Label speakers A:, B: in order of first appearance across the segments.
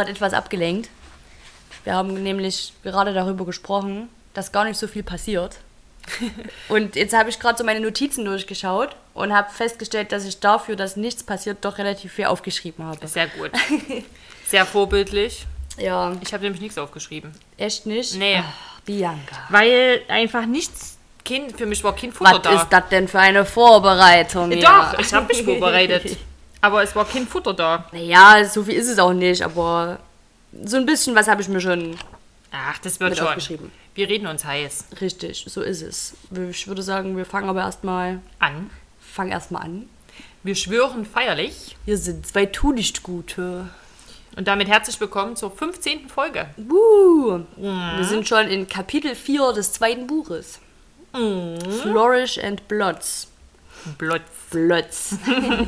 A: gerade etwas abgelenkt. Wir haben nämlich gerade darüber gesprochen, dass gar nicht so viel passiert. und jetzt habe ich gerade so meine Notizen durchgeschaut und habe festgestellt, dass ich dafür, dass nichts passiert, doch relativ viel aufgeschrieben habe.
B: Sehr gut. Sehr vorbildlich.
A: Ja,
B: Ich habe nämlich nichts aufgeschrieben.
A: echt nicht?
B: Nee.
A: Ach, Bianca.
B: Weil einfach nichts, kein, für mich war kein Futter
A: Was
B: da.
A: ist das denn für eine Vorbereitung?
B: Doch, ich habe mich vorbereitet. Aber es war kein Futter da.
A: Naja, so viel ist es auch nicht, aber so ein bisschen was habe ich mir schon
B: Ach, das wird schon.
A: aufgeschrieben.
B: Wir reden uns heiß
A: Richtig, so ist es. Ich würde sagen, wir fangen aber erstmal,
B: an.
A: fangen erstmal an.
B: Wir schwören feierlich.
A: Wir sind zwei Tu-nicht-Gute.
B: Und damit herzlich willkommen zur 15. Folge.
A: Uh, Wir sind schon in Kapitel 4 des zweiten Buches. Flourish and Blots.
B: Blotz.
A: Blötz.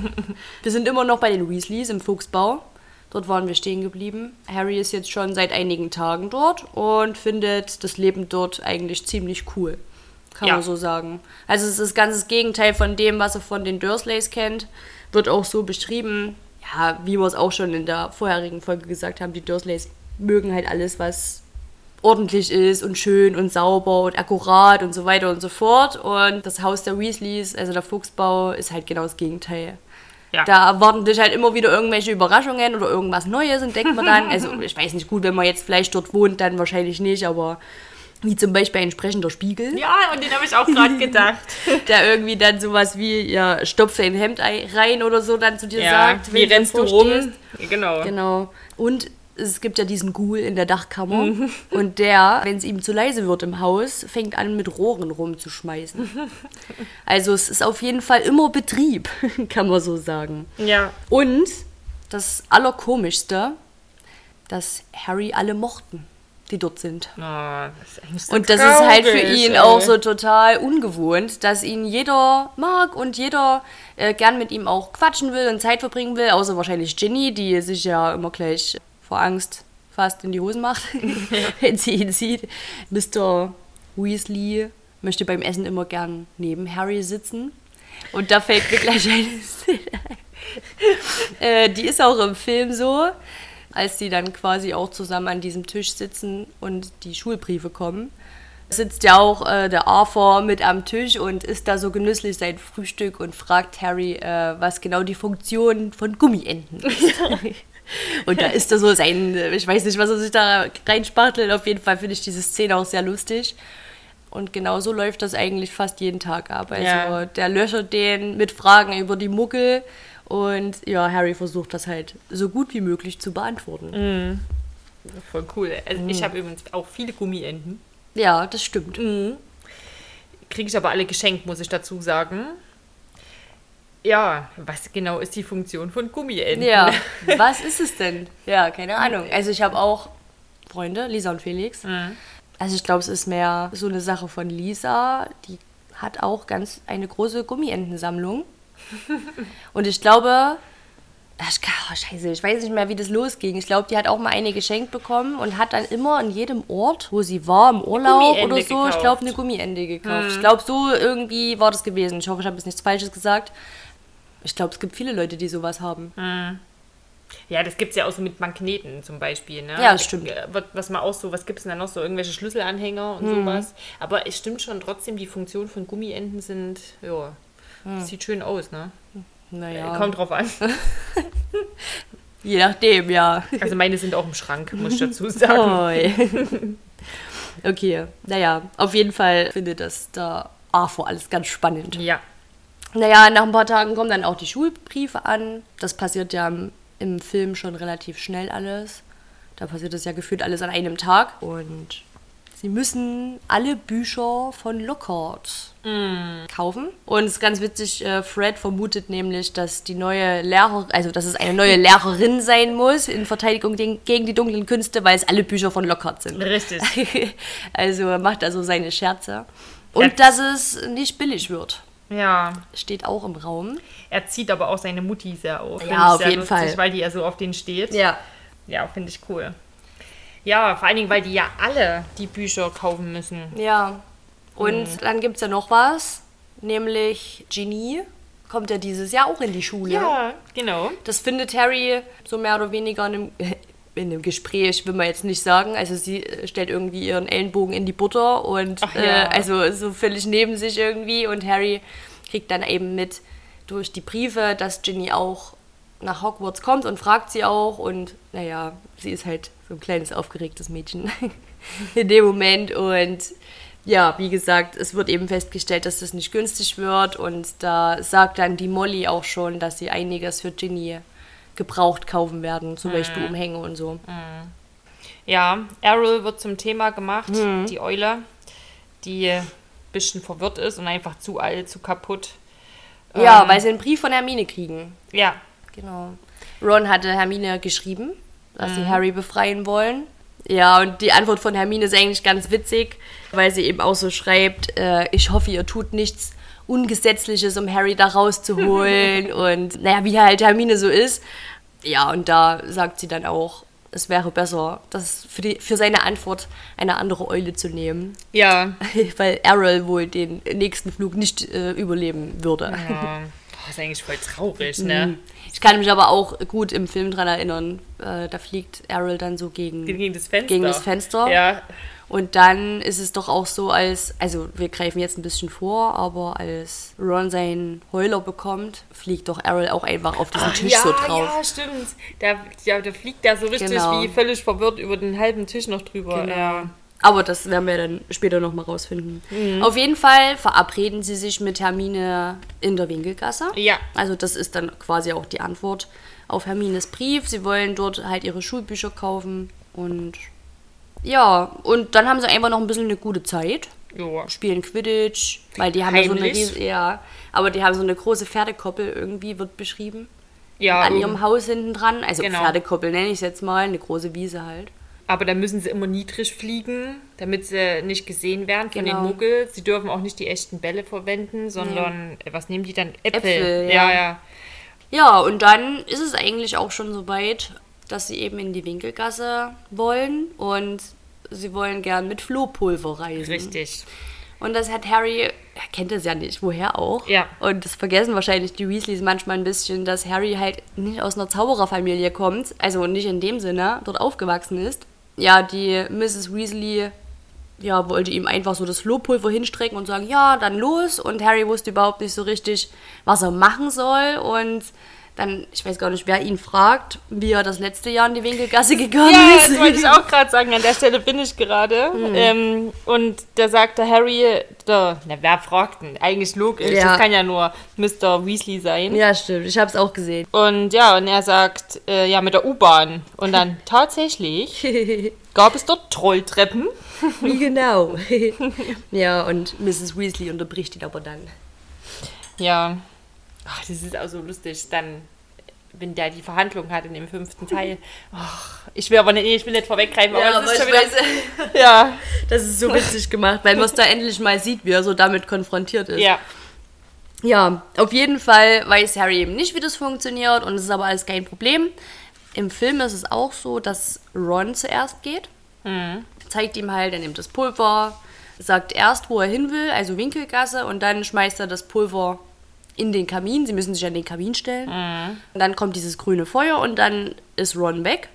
A: wir sind immer noch bei den Weasleys im Fuchsbau. Dort waren wir stehen geblieben. Harry ist jetzt schon seit einigen Tagen dort und findet das Leben dort eigentlich ziemlich cool. Kann
B: Ja.
A: man so sagen. Also es ist ganz das Gegenteil von dem, was er von den Dursleys kennt. Wird auch so beschrieben. Ja, wie wir es auch schon in der vorherigen Folge gesagt haben, die Dursleys mögen halt alles, was ordentlich ist und schön und sauber und akkurat und so weiter und so fort. Und das Haus der Weasleys, also der Fuchsbau, ist halt genau das Gegenteil.
B: Ja.
A: Da erwarten dich halt immer wieder irgendwelche Überraschungen oder irgendwas Neues entdeckt man dann. Also ich weiß nicht, gut, wenn man jetzt vielleicht dort wohnt, dann wahrscheinlich nicht, aber wie zum Beispiel ein sprechender Spiegel,
B: Ja, und den habe ich auch gerade gedacht.
A: der irgendwie dann sowas wie, ja, stopf dein Hemd ei- rein oder so dann zu dir sagt.
B: wie rennst du rum? Genau.
A: Genau. Und es gibt ja diesen Ghoul in der Dachkammer. Und der, wenn es ihm zu leise wird im Haus, fängt an mit Rohren rumzuschmeißen. Also es ist auf jeden Fall immer Betrieb, kann man so sagen.
B: Ja.
A: Und das Allerkomischste, dass Harry alle mochten, die dort sind.
B: Oh, das ist
A: Und das ist halt für ihn
B: ey.
A: auch so total ungewohnt, dass ihn jeder mag und jeder äh, gern mit ihm auch quatschen will und Zeit verbringen will, außer wahrscheinlich Ginny, die sich ja immer gleich vor Angst fast in die Hosen macht, wenn sie ihn sieht. Mr. Weasley möchte beim Essen immer gern neben Harry sitzen. Und da fällt mir gleich eine Szene ein. Äh, die ist auch im Film so, als sie dann quasi auch zusammen an diesem Tisch sitzen und die Schulbriefe kommen. Sitzt ja auch äh, der Arthur mit am Tisch und isst da so genüsslich sein Frühstück und fragt Harry, äh, was genau die Funktion von Gummienten ist. und da ist da so sein, äh, ich weiß nicht, was er sich da reinspachtelt. Auf jeden Fall finde ich diese Szene auch sehr lustig. Und genau so läuft das eigentlich fast jeden Tag ab. Also
B: Ja.
A: der löchert den mit Fragen über die Muggel und ja, Harry versucht das halt so gut wie möglich zu beantworten.
B: Voll cool. Also
A: Mhm.
B: Ich habe übrigens auch viele Gummienten.
A: Ja, das stimmt.
B: Kriege ich aber alle geschenkt, muss ich dazu sagen. Ja, was genau ist die Funktion von Gummienten?
A: Ja, was ist es denn? Ja, keine Ahnung. Also ich habe auch Freunde, Lisa und Felix. Also ich glaube, es ist mehr so eine Sache von Lisa. Die hat auch ganz eine große Gummientensammlung. Und ich glaube, ach, oh, scheiße, ich weiß nicht mehr, wie das losging. Ich glaube, die hat auch mal eine geschenkt bekommen und hat dann immer an jedem Ort, wo sie war, im Urlaub oder so, ich
B: gekauft.
A: glaube, eine Gummiente gekauft. Ich glaube, so irgendwie war das gewesen. Ich hoffe, ich habe jetzt nichts Falsches gesagt. Ich glaube, es gibt viele Leute, die sowas haben.
B: Ja, das gibt es ja auch so mit Magneten zum Beispiel. Ne?
A: Ja, das stimmt.
B: Äh, Was man auch so, was gibt es denn da noch so? Irgendwelche Schlüsselanhänger und
A: Mhm.
B: sowas. Aber es stimmt schon trotzdem, die Funktion von Gummienten sind, ja, sieht schön aus, ne?
A: Naja,
B: Kommt drauf an.
A: je nachdem, ja.
B: Also meine sind auch im Schrank, muss ich dazu sagen.
A: Okay, naja, auf jeden Fall findet das da Arthur alles ganz spannend.
B: Ja.
A: Naja, nach ein paar Tagen kommen dann auch die Schulbriefe an. Das passiert ja im, im Film schon relativ schnell alles. Da passiert das ja gefühlt alles an einem Tag. Und sie müssen alle Bücher von Lockhart kaufen. Und es ist ganz witzig, äh, Fred vermutet nämlich, dass die neue Lehrerin, also dass es eine neue Lehrerin sein muss in Verteidigung gegen die dunklen Künste, weil es alle Bücher von Lockhart sind.
B: Richtig.
A: also er macht also seine Scherze. Und
B: Ja.
A: dass es nicht billig wird.
B: Ja.
A: Steht auch im Raum.
B: Er zieht aber auch seine Mutti sehr auf.
A: Ja, auf
B: sehr
A: jeden
B: lustig,
A: Fall.
B: Weil die ja so auf den steht.
A: Ja.
B: Ja, finde ich cool. Ja, vor allen Dingen, weil die ja alle die Bücher kaufen müssen.
A: Ja. Und dann gibt es ja noch was, nämlich Ginny kommt ja dieses Jahr auch in die Schule.
B: Ja, genau.
A: Das findet Harry so mehr oder weniger in einem, in einem Gespräch, will man jetzt nicht sagen. Also sie äh, stellt irgendwie ihren Ellenbogen in die Butter und
B: Ach ja.
A: äh, also so völlig neben sich irgendwie. Und Harry kriegt dann eben mit durch die Briefe, dass Ginny auch nach Hogwarts kommt und fragt sie auch. Und naja, sie ist halt so ein kleines aufgeregtes Mädchen in dem Moment. Und ja, wie gesagt, es wird eben festgestellt, dass das nicht günstig wird. Und da sagt dann die Molly auch schon, dass sie einiges für Ginny gebraucht kaufen werden, zum Beispiel Umhänge und so.
B: Ja, Errol wird zum Thema gemacht,
A: Mhm.
B: die Eule, die ein bisschen verwirrt ist und einfach zu alt, zu kaputt.
A: Ja,
B: Ähm,
A: weil sie einen Brief von Hermine kriegen.
B: Ja,
A: Genau. Ron hatte Hermine geschrieben, dass sie Harry befreien wollen. Ja, und die Antwort von Hermine ist eigentlich ganz witzig, weil sie eben auch so schreibt, äh, ich hoffe, ihr tut nichts Ungesetzliches, um Harry da rauszuholen. und naja, wie halt Hermine so ist. Ja, und da sagt sie dann auch, es wäre besser, das für, die, für seine Antwort eine andere Eule zu nehmen,
B: ja.
A: weil Errol wohl den nächsten Flug nicht äh, überleben würde.
B: ja. Das ist eigentlich voll traurig, ne?
A: Ich kann mich aber auch gut im Film dran erinnern. Äh, da fliegt Errol dann so gegen,
B: Gegen das Fenster.
A: gegen das Fenster.
B: Ja,
A: Und dann ist es doch auch so, als, also wir greifen jetzt ein bisschen vor, aber als Ron seinen Heuler bekommt, fliegt doch Errol auch einfach auf diesen Tisch
B: ja,
A: so drauf.
B: ja, stimmt. Da, ja, da fliegt der so richtig
A: Genau.
B: wie völlig verwirrt über den halben Tisch noch drüber.
A: Genau.
B: Ja.
A: Aber das werden wir dann später nochmal rausfinden.
B: Mhm.
A: Auf jeden Fall verabreden sie sich mit Hermine in der Winkelgasse.
B: Ja.
A: Also das ist dann quasi auch die Antwort auf Hermines Brief. Sie wollen dort halt ihre Schulbücher kaufen und ja, und dann haben sie einfach noch ein bisschen eine gute Zeit.
B: Ja.
A: Spielen Quidditch, weil die haben ja so eine
B: Heimlich?
A: riesige, ja, aber die haben so eine große Pferdekoppel irgendwie, wird beschrieben.
B: ja
A: an ihrem Haus hinten dran. Also
B: Genau.
A: Pferdekoppel nenne ich es jetzt mal, eine große Wiese halt.
B: Aber da müssen sie immer niedrig fliegen, damit sie nicht gesehen werden von
A: Genau.
B: den Muggels. Sie dürfen auch nicht die echten Bälle verwenden, sondern äh, was nehmen die dann? Äpfel.
A: Äpfel,
B: ja.
A: ja.
B: ja.
A: Ja, und dann ist es eigentlich auch schon so weit, dass sie eben in die Winkelgasse wollen und sie wollen gern mit Flohpulver reisen.
B: Richtig.
A: Und das hat Harry, er kennt es ja nicht, woher auch.
B: Ja.
A: Und das vergessen wahrscheinlich die Weasleys manchmal ein bisschen, dass Harry halt nicht aus einer Zaubererfamilie kommt, also nicht in dem Sinne, dort aufgewachsen ist. Ja, die Mrs. Weasley ja, wollte ihm einfach so das Flohpulver hinstrecken und sagen, ja, dann los. Und Harry wusste überhaupt nicht so richtig, was er machen soll. Und dann, ich weiß gar nicht, wer ihn fragt, wie er das letzte Jahr in die Winkelgasse gegangen
B: Ja,
A: ist.
B: das wollte ich auch gerade sagen. An der Stelle bin ich gerade.
A: Mhm.
B: Ähm, und da sagte Harry, der, na, wer fragt denn? Eigentlich logisch.
A: Ja.
B: Das kann ja nur Mr. Weasley sein.
A: Ja, stimmt, ich habe es auch gesehen.
B: Und ja, und er sagt, äh, ja, mit der U-Bahn. Und dann tatsächlich gab es dort Trolltreppen.
A: Wie genau? ja, und Mrs. Weasley unterbricht ihn aber dann.
B: Ja. Ach, das ist auch so lustig. Dann, wenn der die Verhandlung hat in dem fünften Teil. Ach, ich will aber nicht, ich will nicht vorweggreifen, aber es ist schon wieder. Ja,
A: das ist so witzig gemacht, weil man es da endlich mal sieht, wie er so damit konfrontiert ist.
B: ja.
A: Ja, auf jeden Fall weiß Harry eben nicht, wie das funktioniert und es ist aber alles kein Problem. Im Film ist es auch so, dass Ron zuerst geht. Zeigt ihm halt, er nimmt das Pulver, sagt erst, wo er hin will, also Winkelgasse, und dann schmeißt er das Pulver in den Kamin. Sie müssen sich an den Kamin stellen. Und dann kommt dieses grüne Feuer und dann ist Ron weg.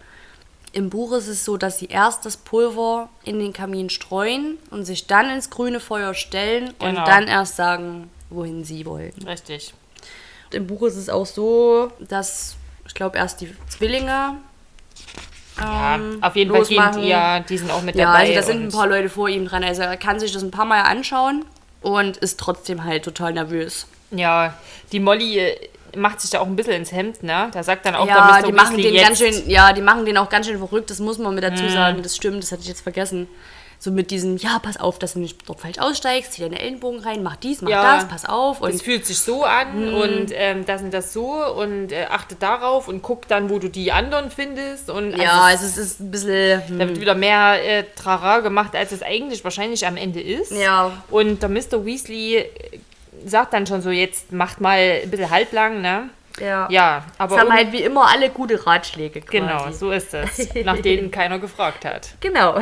A: Im Buch ist es so, dass sie erst das Pulver in den Kamin streuen und sich dann ins grüne Feuer stellen und
B: Genau.
A: dann erst sagen, wohin sie wollen.
B: Richtig.
A: Im Buch ist es auch so, dass ich glaube erst die Zwillinge
B: Ja,
A: ähm,
B: auf jeden Fall gehen, ja, die sind auch mit
A: Ja,
B: dabei.
A: also da sind ein
B: und-
A: paar Leute vor ihm dran. Also er kann sich das ein paar Mal anschauen und ist trotzdem halt total nervös.
B: Ja, die Molly äh, macht sich da auch ein bisschen ins Hemd, ne? Da sagt dann auch
A: ja,
B: der Mr.
A: die machen
B: Weasley
A: den
B: jetzt,
A: ganz schön, ja, die machen den auch ganz schön verrückt. Das muss man mit dazu
B: Mhm.
A: sagen. Das stimmt, das hatte ich jetzt vergessen. So mit diesem, ja, pass auf, dass du nicht dort falsch aussteigst, zieh deine Ellenbogen rein, mach dies, mach
B: Ja.
A: das, pass auf. Und
B: das fühlt sich so an und ähm, das und das so und äh, achte darauf und guck dann, wo du die anderen findest. Und
A: ja,
B: also,
A: also es ist ein bisschen. hm,
B: da wird wieder mehr äh, Trara gemacht, als es eigentlich wahrscheinlich am Ende ist.
A: Ja.
B: Und der Mr. Weasley äh, sagt dann schon so, jetzt macht mal ein bisschen halblang, ne?
A: Ja.
B: Ja, aber
A: Es haben halt wie immer alle gute Ratschläge quasi.
B: genau, so ist es, nach denen keiner gefragt hat.
A: Genau.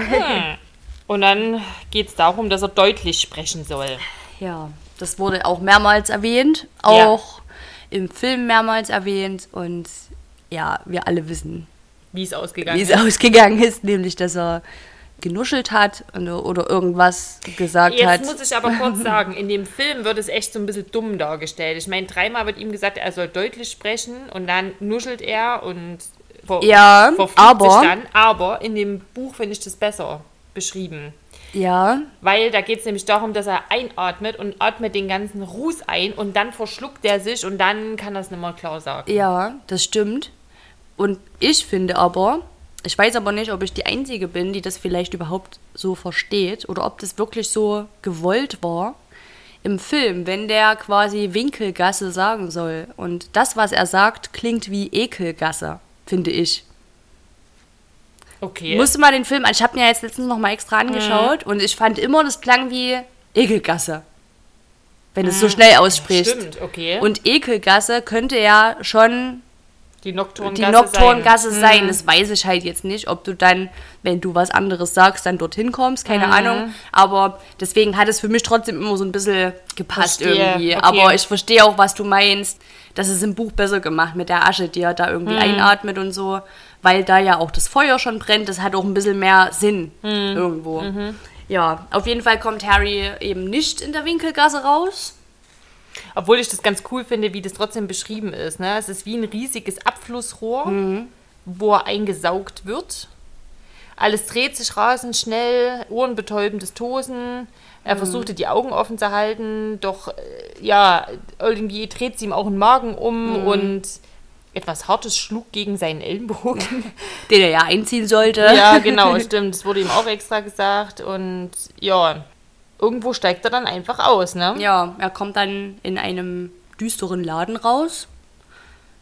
B: Und dann geht es darum, dass er deutlich sprechen soll.
A: Ja, das wurde auch mehrmals erwähnt,
B: Ja.
A: auch im Film mehrmals erwähnt und ja, wir alle wissen,
B: wie es ausgegangen
A: wie es
B: ist.
A: ausgegangen ist, nämlich dass er genuschelt hat oder, oder irgendwas gesagt
B: Jetzt
A: hat.
B: muss ich aber kurz sagen, in dem Film wird es echt so ein bisschen dumm dargestellt. Ich meine, dreimal wird ihm gesagt, er soll deutlich sprechen und dann nuschelt er und ver
A: Ja, aber-
B: sich dann. Aber in dem Buch finde ich das besser beschrieben.
A: Ja,
B: Weil da geht es nämlich darum, dass er einatmet und atmet den ganzen Ruß ein und dann verschluckt er sich und dann kann es nicht mehr klar sagen.
A: ja, das stimmt. Und ich finde aber, ich weiß aber nicht, ob ich die Einzige bin, die das vielleicht überhaupt so versteht oder ob das wirklich so gewollt war im Film, wenn der quasi Winkelgasse sagen soll. Und das, was er sagt, klingt wie Ekelgasse, finde ich.
B: Okay.
A: Musste mal den Film an. Ich habe mir jetzt letztens noch mal extra angeschaut und ich fand immer, das klang wie Ekelgasse. Wenn es so schnell ausspricht.
B: Stimmt, okay.
A: Und Ekelgasse könnte ja schon
B: die Nocturngasse
A: die Nocturngasse
B: sein.
A: sein. Das weiß ich halt jetzt nicht, ob du dann, wenn du was anderes sagst, dann dorthin kommst. Keine Ahnung. Aber deswegen hat es für mich trotzdem immer so ein bisschen gepasst
B: Verstehe,
A: irgendwie.
B: okay.
A: Aber ich verstehe auch, was du meinst. Das ist im Buch besser gemacht mit der Asche, die er da irgendwie einatmet und so. Weil da ja auch das Feuer schon brennt. Das hat auch ein bisschen mehr Sinn irgendwo. Ja, auf jeden Fall kommt Harry eben nicht in der Winkelgasse raus.
B: Obwohl ich das ganz cool finde, wie das trotzdem beschrieben ist. Ne? Es ist wie ein riesiges Abflussrohr,
A: Mhm.
B: wo er eingesaugt wird. Alles dreht sich rasend schnell, ohrenbetäubendes Tosen.
A: Mhm.
B: Er versuchte die Augen offen zu halten, doch äh, ja, irgendwie dreht sie ihm auch den Magen um
A: Mhm.
B: und etwas Hartes schlug gegen seinen Ellenbogen.
A: Den er ja einziehen sollte.
B: ja, genau, stimmt. Das wurde ihm auch extra gesagt. Und ja, irgendwo steigt er dann einfach aus, ne?
A: Ja, er kommt dann in einem düsteren Laden raus.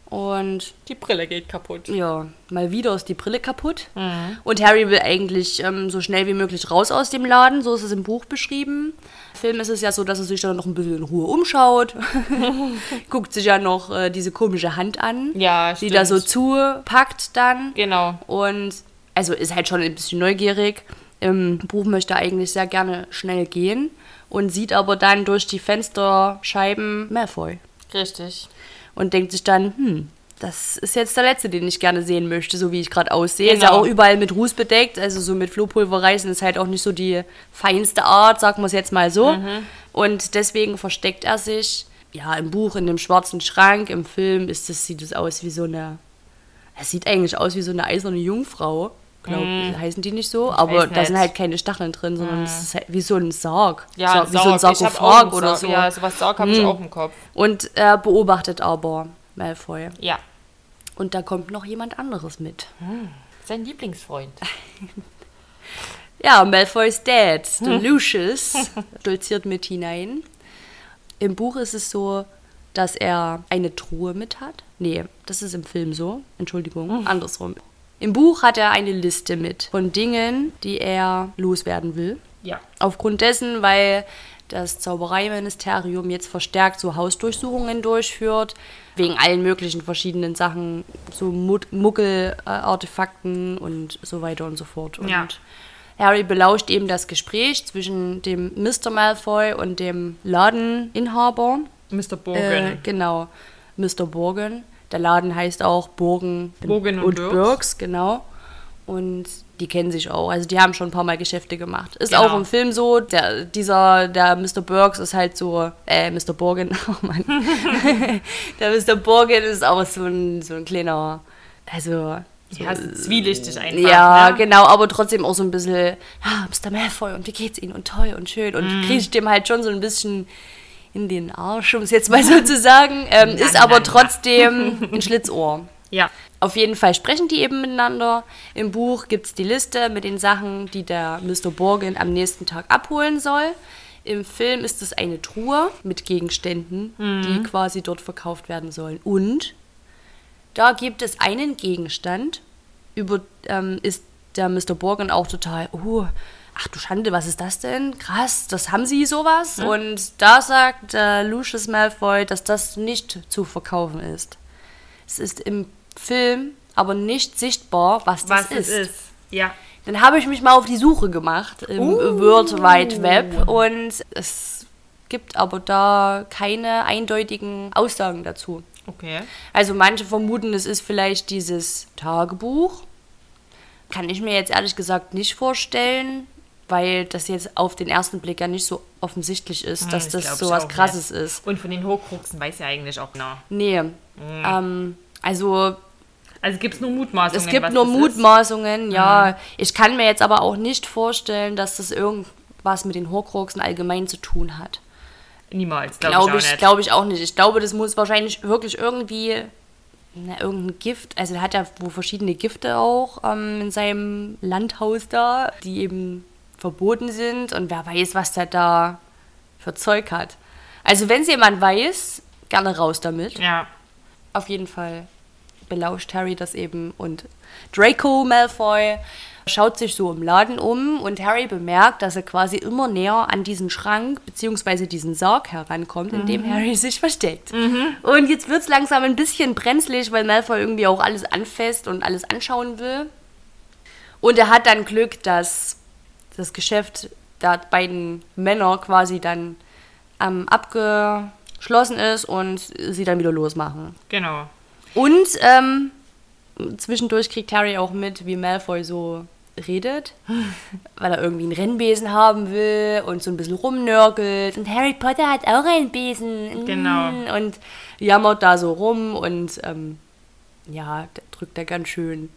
A: Und
B: Die Brille geht kaputt.
A: ja, mal wieder ist die Brille kaputt.
B: Mhm.
A: Und Harry will eigentlich ähm, so schnell wie möglich raus aus dem Laden, so ist es im Buch beschrieben. Im Film ist es ja so, dass er sich dann noch ein bisschen in Ruhe umschaut. Guckt sich ja noch äh, diese komische Hand an,
B: Ja,
A: die
B: stimmt.
A: da so zupackt dann.
B: Genau.
A: Und also ist halt schon ein bisschen neugierig. Im Buch möchte er eigentlich sehr gerne schnell gehen und sieht aber dann durch die Fensterscheiben Malfoy
B: Richtig.
A: und denkt sich dann, hm, das ist jetzt der letzte, den ich gerne sehen möchte, so wie ich gerade aussehe. Ist ja
B: Genau.
A: auch überall mit Ruß bedeckt, also so mit Flohpulver reißen ist halt auch nicht so die feinste Art, sagen wir es jetzt mal so.
B: Mhm.
A: Und deswegen versteckt er sich, ja, im Buch in dem schwarzen Schrank, im Film ist das, sieht es aus wie so eine, es sieht eigentlich aus wie so eine eiserne Jungfrau. Glaub, heißen die nicht so, aber
B: Mhm. weiß
A: da sind
B: nicht.
A: halt keine Stacheln drin, sondern es ist halt wie so ein Sarg.
B: Ja,
A: so, wie so ein.
B: Ich
A: Sarkophag oder so.
B: Ja, sowas Sarg habe ich auch im Kopf.
A: Und er beobachtet aber Malfoy.
B: Ja.
A: Und da kommt noch jemand anderes mit.
B: Sein Lieblingsfreund.
A: Ja, Malfoys Dad, der Lucius, stolziert mit hinein. Im Buch ist es so, dass er eine Truhe mit hat. Nee, das ist im Film so. Entschuldigung, andersrum. Im Buch hat er eine Liste mit von Dingen, die er loswerden will.
B: Ja.
A: Aufgrund dessen, weil das Zaubereiministerium jetzt verstärkt so Hausdurchsuchungen durchführt, wegen allen möglichen verschiedenen Sachen, so Muggel-Artefakten und so weiter und so fort. Und
B: Ja.
A: Harry belauscht eben das Gespräch zwischen dem Mr. Malfoy und dem Ladeninhaber.
B: Mr.
A: Äh,
B: Bogen.
A: genau, Mr. Borgen. Der Laden heißt auch Borgen
B: Borgen und Burgs.
A: Burgs, genau. Und die kennen sich auch. Also die haben schon ein paar Mal Geschäfte gemacht. Ist
B: Genau.
A: auch im Film so. Der, dieser, der Mr. Burks ist halt so, äh, Mr. Borgen, oh Mann. der Mr. Borgen ist auch so ein, so ein kleiner, also
B: ja, so zwielichtig einfach.
A: ja,
B: ne?
A: genau, aber trotzdem auch so ein bisschen, ja, Mr. Malfoy und wie geht's Ihnen und toll und schön und
B: Mhm.
A: kriecht dem halt schon so ein bisschen in den Arsch, um es jetzt mal so zu sagen, ähm, ist
B: na,
A: aber
B: na.
A: trotzdem ein Schlitzohr.
B: Ja.
A: Auf jeden Fall sprechen die eben miteinander. Im Buch gibt es die Liste mit den Sachen, die der Mr. Borgin am nächsten Tag abholen soll. Im Film ist es eine Truhe mit Gegenständen, die quasi dort verkauft werden sollen. Und da gibt es einen Gegenstand, über ähm, ist der Mr. Borgin auch total, oh, ach du Schande, was ist das denn? Krass, das haben sie sowas? Und da sagt äh, Lucius Malfoy, dass das nicht zu verkaufen ist. Es ist im Film aber nicht sichtbar, was das
B: Was es ist. Ja.
A: Dann habe ich mich mal auf die Suche gemacht im
B: Uh.
A: World Wide Web und es gibt aber da keine eindeutigen Aussagen dazu.
B: Okay.
A: Also manche vermuten, es ist vielleicht dieses Tagebuch kann ich mir jetzt ehrlich gesagt nicht vorstellen, weil das jetzt auf den ersten Blick ja nicht so offensichtlich ist, dass
B: Hm, das
A: das
B: glaub
A: so was Krasses
B: nicht.
A: ist.
B: Und von den Horcruxen weiß ja eigentlich auch noch.
A: Nee.
B: Hm.
A: Ähm, also
B: Also gibt es nur Mutmaßungen.
A: es gibt nur
B: das ist?
A: Mutmaßungen, ja. Ich kann mir jetzt aber auch nicht vorstellen, dass das irgendwas mit den Horcruxen allgemein zu tun hat.
B: Niemals, glaube
A: Glaube
B: ich,
A: ich,
B: auch nicht.
A: glaube ich auch nicht. Ich glaube, das muss wahrscheinlich wirklich irgendwie na, irgendein Gift, also er hat ja wohl verschiedene Gifte auch ähm, in seinem Landhaus da, die eben verboten sind und wer weiß, was der da für Zeug hat. Also wenn es jemand weiß, gerne raus damit.
B: ja.
A: Auf jeden Fall belauscht Harry das eben und Draco Malfoy schaut sich so im Laden um und Harry bemerkt, dass er quasi immer näher an diesen Schrank bzw. diesen Sarg herankommt, in dem Harry sich versteckt. Und jetzt wird es langsam ein bisschen brenzlig, weil Malfoy irgendwie auch alles anfasst und alles anschauen will. Und er hat dann Glück, dass das Geschäft der beiden Männer quasi dann ähm, abgeschlossen ist und sie dann wieder losmachen.
B: Genau.
A: Und ähm, zwischendurch kriegt Harry auch mit, wie Malfoy so redet, weil er irgendwie einen Rennbesen haben will und so ein bisschen rumnörgelt. Und Harry Potter hat auch einen Besen. Mm.
B: Genau.
A: Und jammert da so rum und ähm, ja, drückt er ganz schön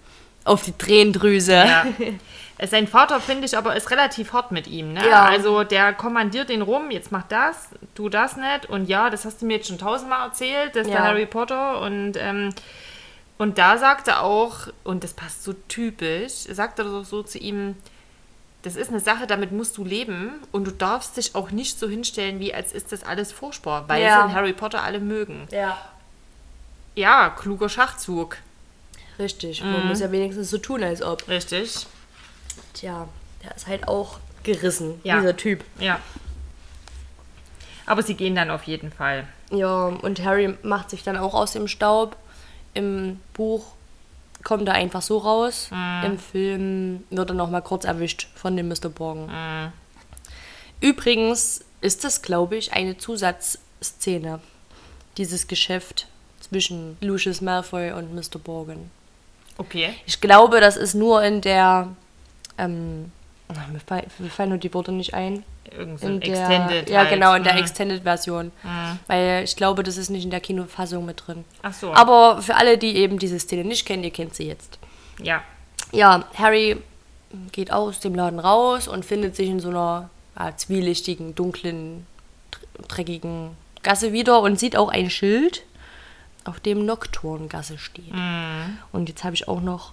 A: auf die Tränendrüse.
B: Ja. Sein Vater, finde ich, aber ist relativ hart mit ihm. Ne?
A: Ja.
B: Also der kommandiert ihn rum, jetzt mach das, tu das nicht. Und ja, das hast du mir jetzt schon tausendmal erzählt, das ist
A: Ja.
B: der Harry Potter. Und, ähm, und da sagt er auch, und das passt so typisch, sagt er doch so zu ihm, das ist eine Sache, damit musst du leben und du darfst dich auch nicht so hinstellen, wie als ist das alles furchtbar, weil
A: Ja.
B: sie in Harry Potter alle mögen.
A: Ja.
B: Ja, kluger Schachzug.
A: Richtig. Man muss ja wenigstens so tun, als ob.
B: Richtig.
A: Tja, der ist halt auch gerissen,
B: Ja.
A: dieser Typ.
B: Ja. Aber sie gehen dann auf jeden Fall.
A: Ja, und Harry macht sich dann auch aus dem Staub. Im Buch kommt er einfach so raus. Im Film wird er noch mal kurz erwischt von dem Mr. Borgen. Übrigens ist das, glaube ich, eine Zusatzszene. Dieses Geschäft zwischen Lucius Malfoy und Mr. Borgen.
B: Okay.
A: Ich glaube, das ist nur in der. Ähm, mir, fall, mir fallen nur die Worte nicht ein.
B: Irgend so
A: In der,
B: Extended.
A: ja,
B: halt.
A: genau, in der
B: Mhm.
A: Extended-Version. Weil ich glaube, das ist nicht in der Kinofassung mit drin.
B: Ach so.
A: Aber für alle, die eben diese Szene nicht kennen, ihr kennt sie jetzt.
B: Ja.
A: Ja, Harry geht aus dem Laden raus und findet sich in so einer ja, zwielichtigen, dunklen, dr- dreckigen Gasse wieder und sieht auch ein Schild, auf dem Nocturngasse steht. Und jetzt habe ich auch noch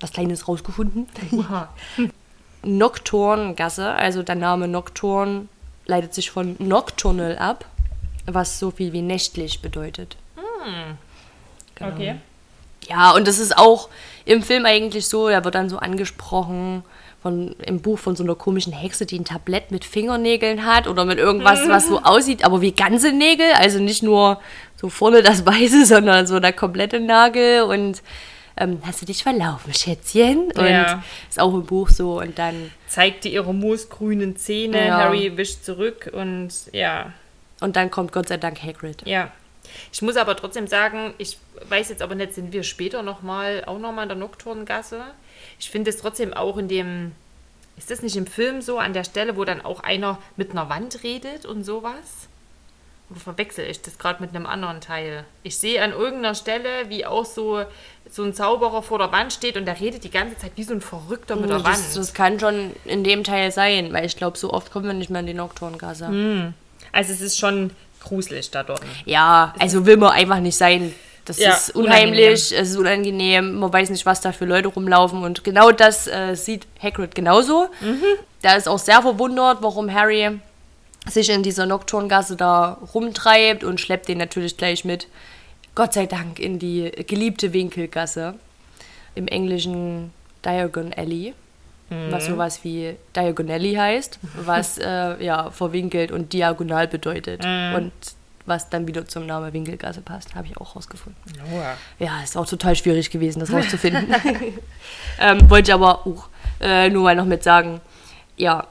A: was Kleines rausgefunden. Nocturngasse, also der Name Nocturn leitet sich von Nocturnal ab, was so viel wie nächtlich bedeutet. Genau.
B: Okay.
A: Ja, und das ist auch im Film eigentlich so, da wird dann so angesprochen von, im Buch von so einer komischen Hexe, die ein Tablett mit Fingernägeln hat oder mit irgendwas, was so aussieht, aber wie ganze Nägel, also nicht nur so vorne das Weiße, sondern so der komplette Nagel und ähm, hast du dich verlaufen, Schätzchen? Und
B: Ja.
A: ist auch im Buch so und dann
B: Zeigte ihre moosgrünen Zähne.
A: Ja.
B: Harry wischt zurück und ja.
A: und dann kommt Gott sei Dank Hagrid.
B: Ja. Ich muss aber trotzdem sagen, ich weiß jetzt aber nicht, sind wir später noch mal, auch nochmal in der Nocturngasse? Ich finde es trotzdem auch in dem, ist das nicht im Film so, an der Stelle, wo dann auch einer mit einer Wand redet und sowas? Oder verwechsel ich das gerade mit einem anderen Teil? Ich sehe an irgendeiner Stelle, wie auch so, so ein Zauberer vor der Wand steht und der redet die ganze Zeit wie so ein Verrückter mit der Wand.
A: Das, das kann schon in dem Teil sein, weil ich glaube, so oft kommen wir nicht mehr in die Nocturngasse.
B: Hm. Also es ist schon gruselig da dort.
A: Ja, also will man einfach nicht sein. Das
B: Ja,
A: ist unheimlich, es ist unangenehm, man weiß nicht, was da für Leute rumlaufen und genau das äh, sieht Hagrid genauso. Der ist auch sehr verwundert, warum Harry sich in dieser Nocturngasse da rumtreibt und schleppt den natürlich gleich mit, Gott sei Dank, in die geliebte Winkelgasse. Im Englischen Diagon Alley, was sowas wie Diagonally heißt, was äh, ja verwinkelt und diagonal bedeutet und was dann wieder zum Namen Winkelgasse passt, habe ich auch rausgefunden. Ja, ist auch total schwierig gewesen, das rauszufinden. ähm, wollte ich aber auch äh, nur mal noch mit sagen. Ja,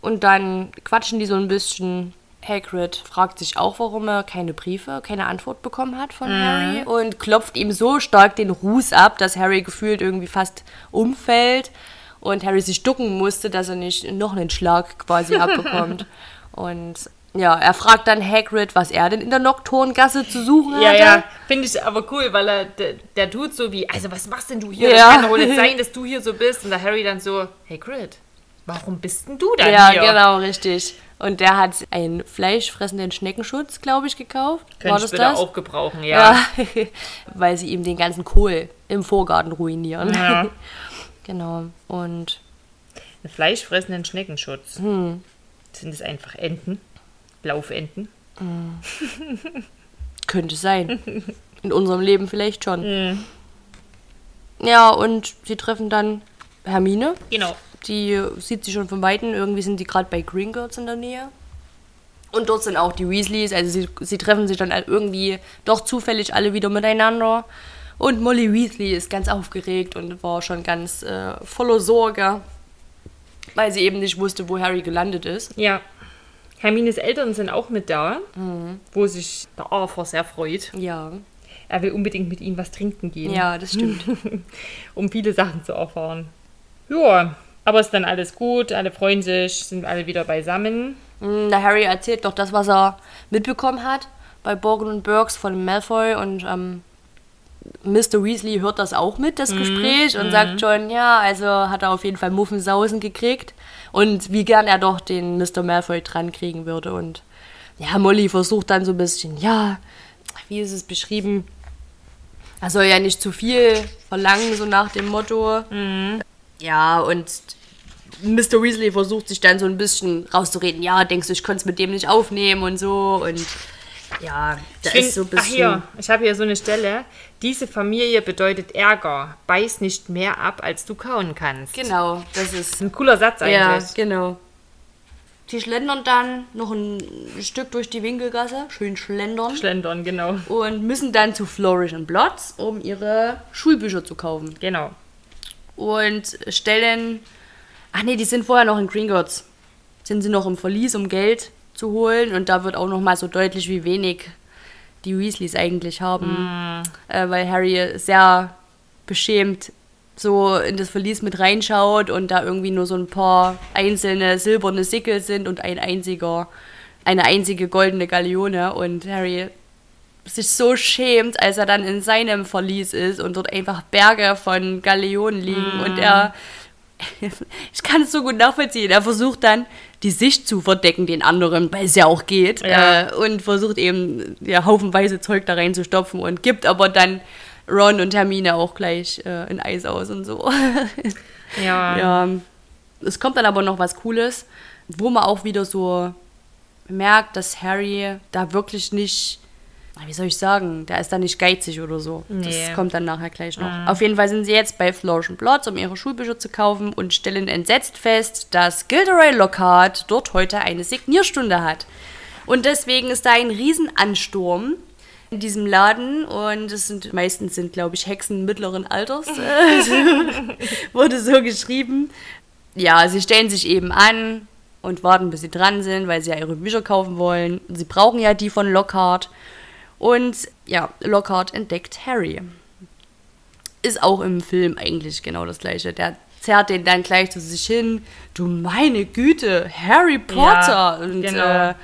A: und dann quatschen die so ein bisschen Hagrid fragt sich auch, warum er keine Briefe, keine Antwort bekommen hat von Harry und klopft ihm so stark den Ruß ab, dass Harry gefühlt irgendwie fast umfällt und Harry sich ducken musste, dass er nicht noch einen Schlag quasi abbekommt. Und ja, er fragt dann Hagrid, was er denn in der Nocturngasse zu suchen hatte.
B: Ja, ja, finde ich aber cool, weil er, der, der tut so wie, also was machst denn du hier?
A: Ja.
B: Das kann doch nicht sein, dass du hier so bist. Und der Harry dann so, hey Grid, warum bist denn du dann
A: Ja,
B: hier?
A: genau, richtig. Und der hat einen fleischfressenden Schneckenschutz, glaube ich, gekauft.
B: Könnte
A: War
B: ich
A: das das?
B: auch gebrauchen, ja.
A: Ja, weil sie ihm den ganzen Kohl im Vorgarten ruinieren.
B: Ja.
A: genau. Und
B: Einen fleischfressenden Schneckenschutz.
A: Hm.
B: Sind es einfach Enten? Laufenten?
A: könnte sein. In unserem Leben vielleicht schon.
B: Mhm.
A: Ja, und sie treffen dann Hermine.
B: Genau.
A: Die sieht sie schon von Weitem. Irgendwie sind die gerade bei Gringotts in der Nähe. Und dort sind auch die Weasleys. Also sie, sie treffen sich dann irgendwie doch zufällig alle wieder miteinander. Und Molly Weasley ist ganz aufgeregt und war schon ganz äh, voller Sorge, weil sie eben nicht wusste, wo Harry gelandet ist.
B: Ja. Hermines Eltern sind auch mit da,
A: Mhm.
B: wo sich der Arthur sehr freut.
A: Ja,
B: Er will unbedingt mit ihnen was trinken gehen,
A: ja, das stimmt.
B: um viele Sachen zu erfahren. Ja, aber ist dann alles gut, alle freuen sich, sind alle wieder beisammen.
A: Mm, Der Harry erzählt doch das, was er mitbekommen hat bei Borgen und Burks von Malfoy und ähm, Mr. Weasley hört das auch mit, das Gespräch, und sagt schon, ja, also hat er auf jeden Fall Muffensausen gekriegt und wie gern er doch den Mr. Malfoy dran kriegen würde. Und ja, Molly versucht dann so ein bisschen, ja, wie ist es beschrieben? Er soll ja nicht zu viel verlangen, so nach dem Motto. Ja, und Mr. Weasley versucht sich dann so ein bisschen rauszureden. Ja, denkst du, ich konnte es mit dem nicht aufnehmen und so. Und ja, da ist so ein
B: Ach
A: bisschen.
B: hier, ich habe hier so eine Stelle. Diese Familie bedeutet Ärger. Beiß nicht mehr ab, als du kauen kannst.
A: Genau, das ist.
B: Ein cooler Satz
A: Ja,
B: eigentlich.
A: genau. Die schlendern dann noch ein Stück durch die Winkelgasse, schön schlendern,
B: Schlendern, genau.
A: und müssen dann zu Flourish and Blotz, um ihre Schulbücher zu kaufen.
B: Genau.
A: Und stellen. Ach nee, die sind vorher noch in Gringotts. Sind sie noch im Verlies, um Geld zu holen. Und da wird auch noch mal so deutlich, wie wenig die Weasleys eigentlich haben. Äh, weil Harry sehr beschämt so in das Verlies mit reinschaut und da irgendwie nur so ein paar einzelne silberne Sickel sind und ein einziger, eine einzige goldene Galeone. Und Harry sich so schämt, als er dann in seinem Verlies ist und dort einfach Berge von Galeonen liegen und er ich kann es so gut nachvollziehen. Er versucht dann, die Sicht zu verdecken, den anderen, weil es ja auch geht.
B: Ja.
A: Äh, und versucht eben, ja, haufenweise Zeug da reinzustopfen und gibt aber dann Ron und Hermine auch gleich äh, ein Eis aus und so.
B: Ja.
A: ja. Es kommt dann aber noch was Cooles, wo man auch wieder so merkt, dass Harry da wirklich nicht, wie soll ich sagen, der ist da nicht geizig oder so.
B: Nee.
A: Das kommt dann nachher gleich noch. Auf jeden Fall sind sie jetzt bei Flourish and Blotz, um ihre Schulbücher zu kaufen und stellen entsetzt fest, dass Gilderoy Lockhart dort heute eine Signierstunde hat. Und deswegen ist da ein Riesenansturm in diesem Laden und es sind meistens sind glaube ich Hexen mittleren Alters äh, wurde so geschrieben ja sie stellen sich eben an und warten bis sie dran sind weil sie ja ihre Bücher kaufen wollen sie brauchen ja die von Lockhart und ja Lockhart entdeckt Harry ist auch im Film eigentlich genau das gleiche der zerrt den dann gleich zu sich hin du meine Güte Harry Potter
B: Ja,
A: und
B: genau.
A: äh,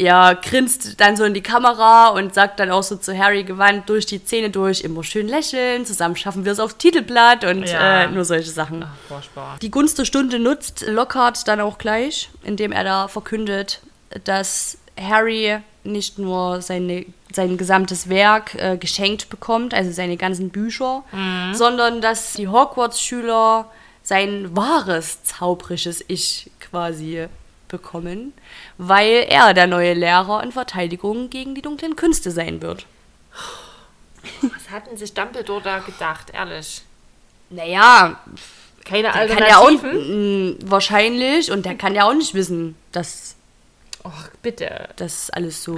A: ja, grinst dann so in die Kamera und sagt dann auch so zu Harry gewandt durch die Zähne durch, immer schön lächeln, zusammen schaffen wir es aufs Titelblatt und
B: Ja.
A: äh, nur solche Sachen.
B: Ach.
A: Die Gunst der Stunde nutzt Lockhart dann auch gleich, indem er da verkündet, dass Harry nicht nur seine, sein gesamtes Werk äh, geschenkt bekommt, also seine ganzen Bücher, sondern dass die Hogwarts-Schüler sein wahres zauberisches Ich quasi bekommen, weil er der neue Lehrer in Verteidigung gegen die dunklen Künste sein wird.
B: Was hatten sich Dumbledore da gedacht, ehrlich?
A: Naja,
B: Keine
A: der kann ja auch mh, wahrscheinlich und der kann ja auch nicht wissen, dass
B: Och, bitte.
A: das alles so.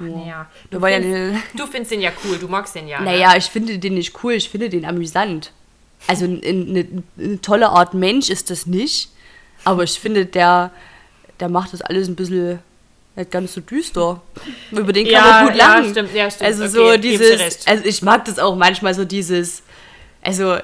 B: Ja.
A: Wir
B: Du,
A: ja
B: findest, du findest den ja cool, du magst den ja. ne?
A: Naja, ich finde den nicht cool, ich finde den amüsant. Also eine, eine, tolle Art Mensch ist das nicht, aber ich finde, der, der macht das alles ein bisschen Nicht ganz so düster. Über den kann
B: Ja,
A: man gut
B: ja,
A: lachen.
B: stimmt, ja, stimmt.
A: Also
B: Okay,
A: so dieses, also ich mag das auch manchmal so dieses, also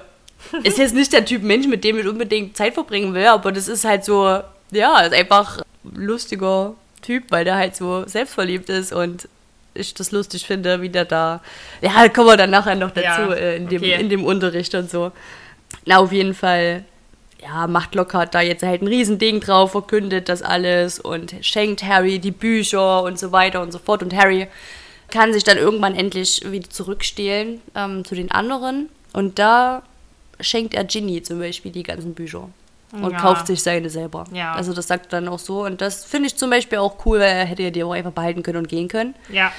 A: ist jetzt nicht der Typ Mensch, mit dem ich unbedingt Zeit verbringen will, aber das ist halt so, ja, ist einfach ein lustiger Typ, weil der halt so selbstverliebt ist und ich das lustig finde, wie der da, ja, da kommen wir dann nachher noch dazu
B: Ja,
A: äh, in, dem,
B: okay.
A: in dem Unterricht und so. Na, auf jeden Fall, ja, macht Lockhart da jetzt halt ein Riesending drauf, verkündet das alles und schenkt Harry die Bücher und so weiter und so fort. Und Harry kann sich dann irgendwann endlich wieder zurückstehlen ähm, zu den anderen. Und da schenkt er Ginny zum Beispiel die ganzen Bücher. Und
B: Ja.
A: kauft sich seine selber.
B: Ja.
A: Also das sagt er dann auch so. Und das finde ich zum Beispiel auch cool, weil er hätte ja die auch einfach behalten können und gehen können.
B: Ja,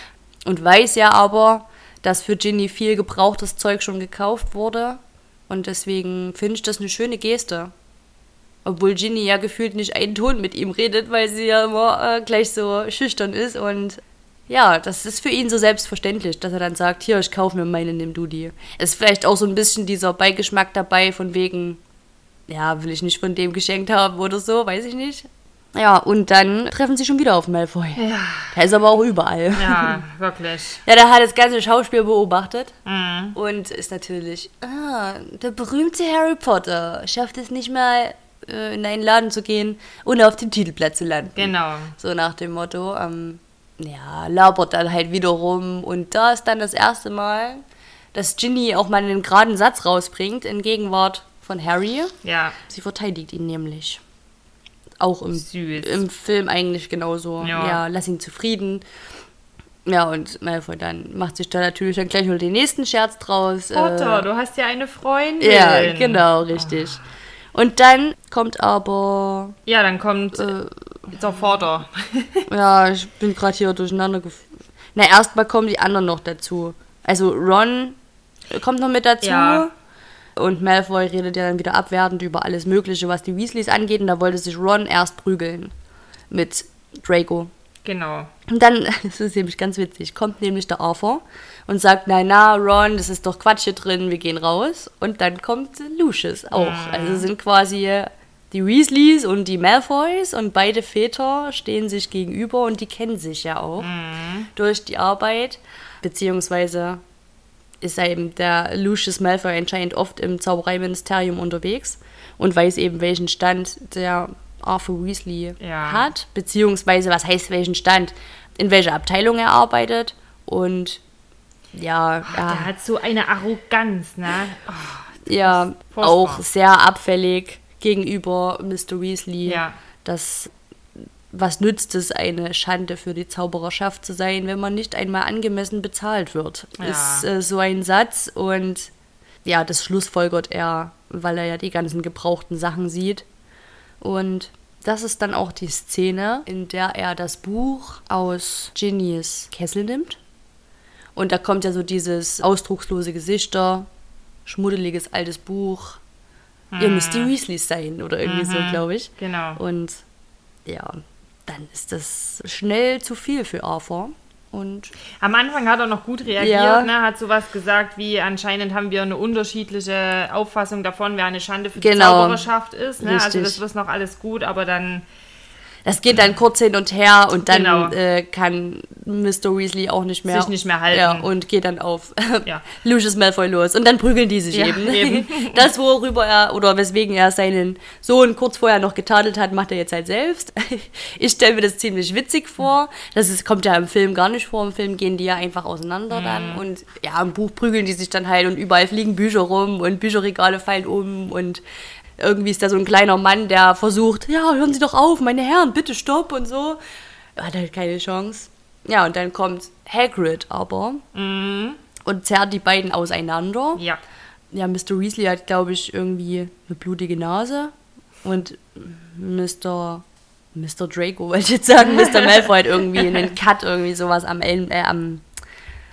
A: Und weiß ja aber, dass für Ginny viel gebrauchtes Zeug schon gekauft wurde. Und deswegen finde ich das eine schöne Geste. Obwohl Ginny ja gefühlt nicht einen Ton mit ihm redet, weil sie ja immer äh, gleich so schüchtern ist. Und ja, das ist für ihn so selbstverständlich, dass er dann sagt, hier, ich kaufe mir meine, nimm du die. Es ist vielleicht auch so ein bisschen dieser Beigeschmack dabei, von wegen, ja, will ich nicht von dem geschenkt haben oder so, weiß ich nicht. Ja, und dann treffen sie schon wieder auf Malfoy. Ja. Der ist aber auch überall.
B: ja, wirklich.
A: Ja, der hat das ganze Schauspiel beobachtet
B: Mhm.
A: und ist natürlich, ah, der berühmte Harry Potter schafft es nicht mal, äh, in einen Laden zu gehen, ohne auf dem Titelblatt zu landen.
B: Genau.
A: So nach dem Motto, ähm, ja, labert dann halt wieder rum und da ist dann das erste Mal, dass Ginny auch mal einen geraden Satz rausbringt in Gegenwart von Harry.
B: Ja,
A: Sie verteidigt ihn nämlich. Auch im,
B: Süß.
A: im Film eigentlich genauso.
B: Ja.
A: Ja. lass ihn zufrieden. Ja, und Malfoy dann macht sich da natürlich dann gleich noch den nächsten Scherz draus.
B: Potter, du hast ja eine Freundin.
A: äh, ja, genau, richtig. Und dann kommt aber,
B: Ja, dann kommt
A: Äh.
B: der Vater.
A: ja, ich bin gerade hier durcheinander gef Na, erstmal kommen die anderen noch dazu. Also Ron kommt noch mit dazu.
B: Ja.
A: Und Malfoy redet ja dann wieder abwertend über alles Mögliche, was die Weasleys angeht. Und da wollte sich Ron erst prügeln mit Draco.
B: Genau.
A: Und dann, das ist nämlich ganz witzig, kommt nämlich der Arthur und sagt, nein, na, Ron, das ist doch Quatsch hier drin, wir gehen raus. Und dann kommt Lucius auch. Also sind quasi die Weasleys und die Malfoys und beide Väter stehen sich gegenüber und die kennen sich ja auch durch die Arbeit. Beziehungsweise ist eben der Lucius Malfoy anscheinend oft im Zaubereiministerium unterwegs und weiß eben, welchen Stand der Arthur Weasley
B: Ja.
A: hat, beziehungsweise was heißt welchen Stand, in welcher Abteilung er arbeitet und ja,
B: Der
A: ja,
B: hat so eine Arroganz, ne? Oh,
A: ja auch sehr abfällig gegenüber Mr. Weasley.
B: Ja.
A: Das, was nützt es, eine Schande für die Zaubererschaft zu sein, wenn man nicht einmal angemessen bezahlt wird?
B: Ja.
A: Ist äh, so ein Satz und ja, das schlussfolgert er, weil er ja die ganzen gebrauchten Sachen sieht. Und das ist dann auch die Szene, in der er das Buch aus Ginnys Kessel nimmt. Und da kommt ja so dieses ausdruckslose Gesichter, schmuddeliges altes Buch. Ihr müsst die Weasleys sein oder irgendwie so, glaube ich.
B: genau.
A: Und ja, dann ist das schnell zu viel für Arthur. Und
B: Am Anfang hat er noch gut reagiert,
A: Ja.
B: ne? hat sowas gesagt wie, anscheinend haben wir eine unterschiedliche Auffassung davon, wer eine Schande für die
A: Genau.
B: Zaubererschaft ist. Ne? Also das ist noch alles gut, aber dann,
A: das geht dann kurz hin und her und dann
B: Genau.
A: äh, kann Mr. Weasley auch nicht mehr.
B: Sich nicht mehr halten.
A: Ja, und geht dann auf
B: Ja.
A: Lucius Malfoy los. Und dann prügeln die sich
B: Ja,
A: eben.
B: eben.
A: Das, worüber er, oder weswegen er seinen Sohn kurz vorher noch getadelt hat, macht er jetzt halt selbst. Ich stelle mir das ziemlich witzig vor. Das ist, kommt ja im Film gar nicht vor. Im Film gehen die ja einfach auseinander
B: Mhm.
A: dann. Und ja, im Buch prügeln die sich dann halt und überall fliegen Bücher rum und Bücherregale fallen um und irgendwie ist da so ein kleiner Mann, der versucht, ja, hören Sie doch auf, meine Herren, bitte stopp und so. Hat halt keine Chance. Ja, und dann kommt Hagrid aber und zerrt die beiden auseinander.
B: ja.
A: Ja, Mr. Weasley hat, glaube ich, irgendwie eine blutige Nase. Und Mr. Mr. Draco, wollte ich jetzt sagen, Mr. Malfoy hat irgendwie einen Cut, irgendwie sowas am, Ellen, äh, am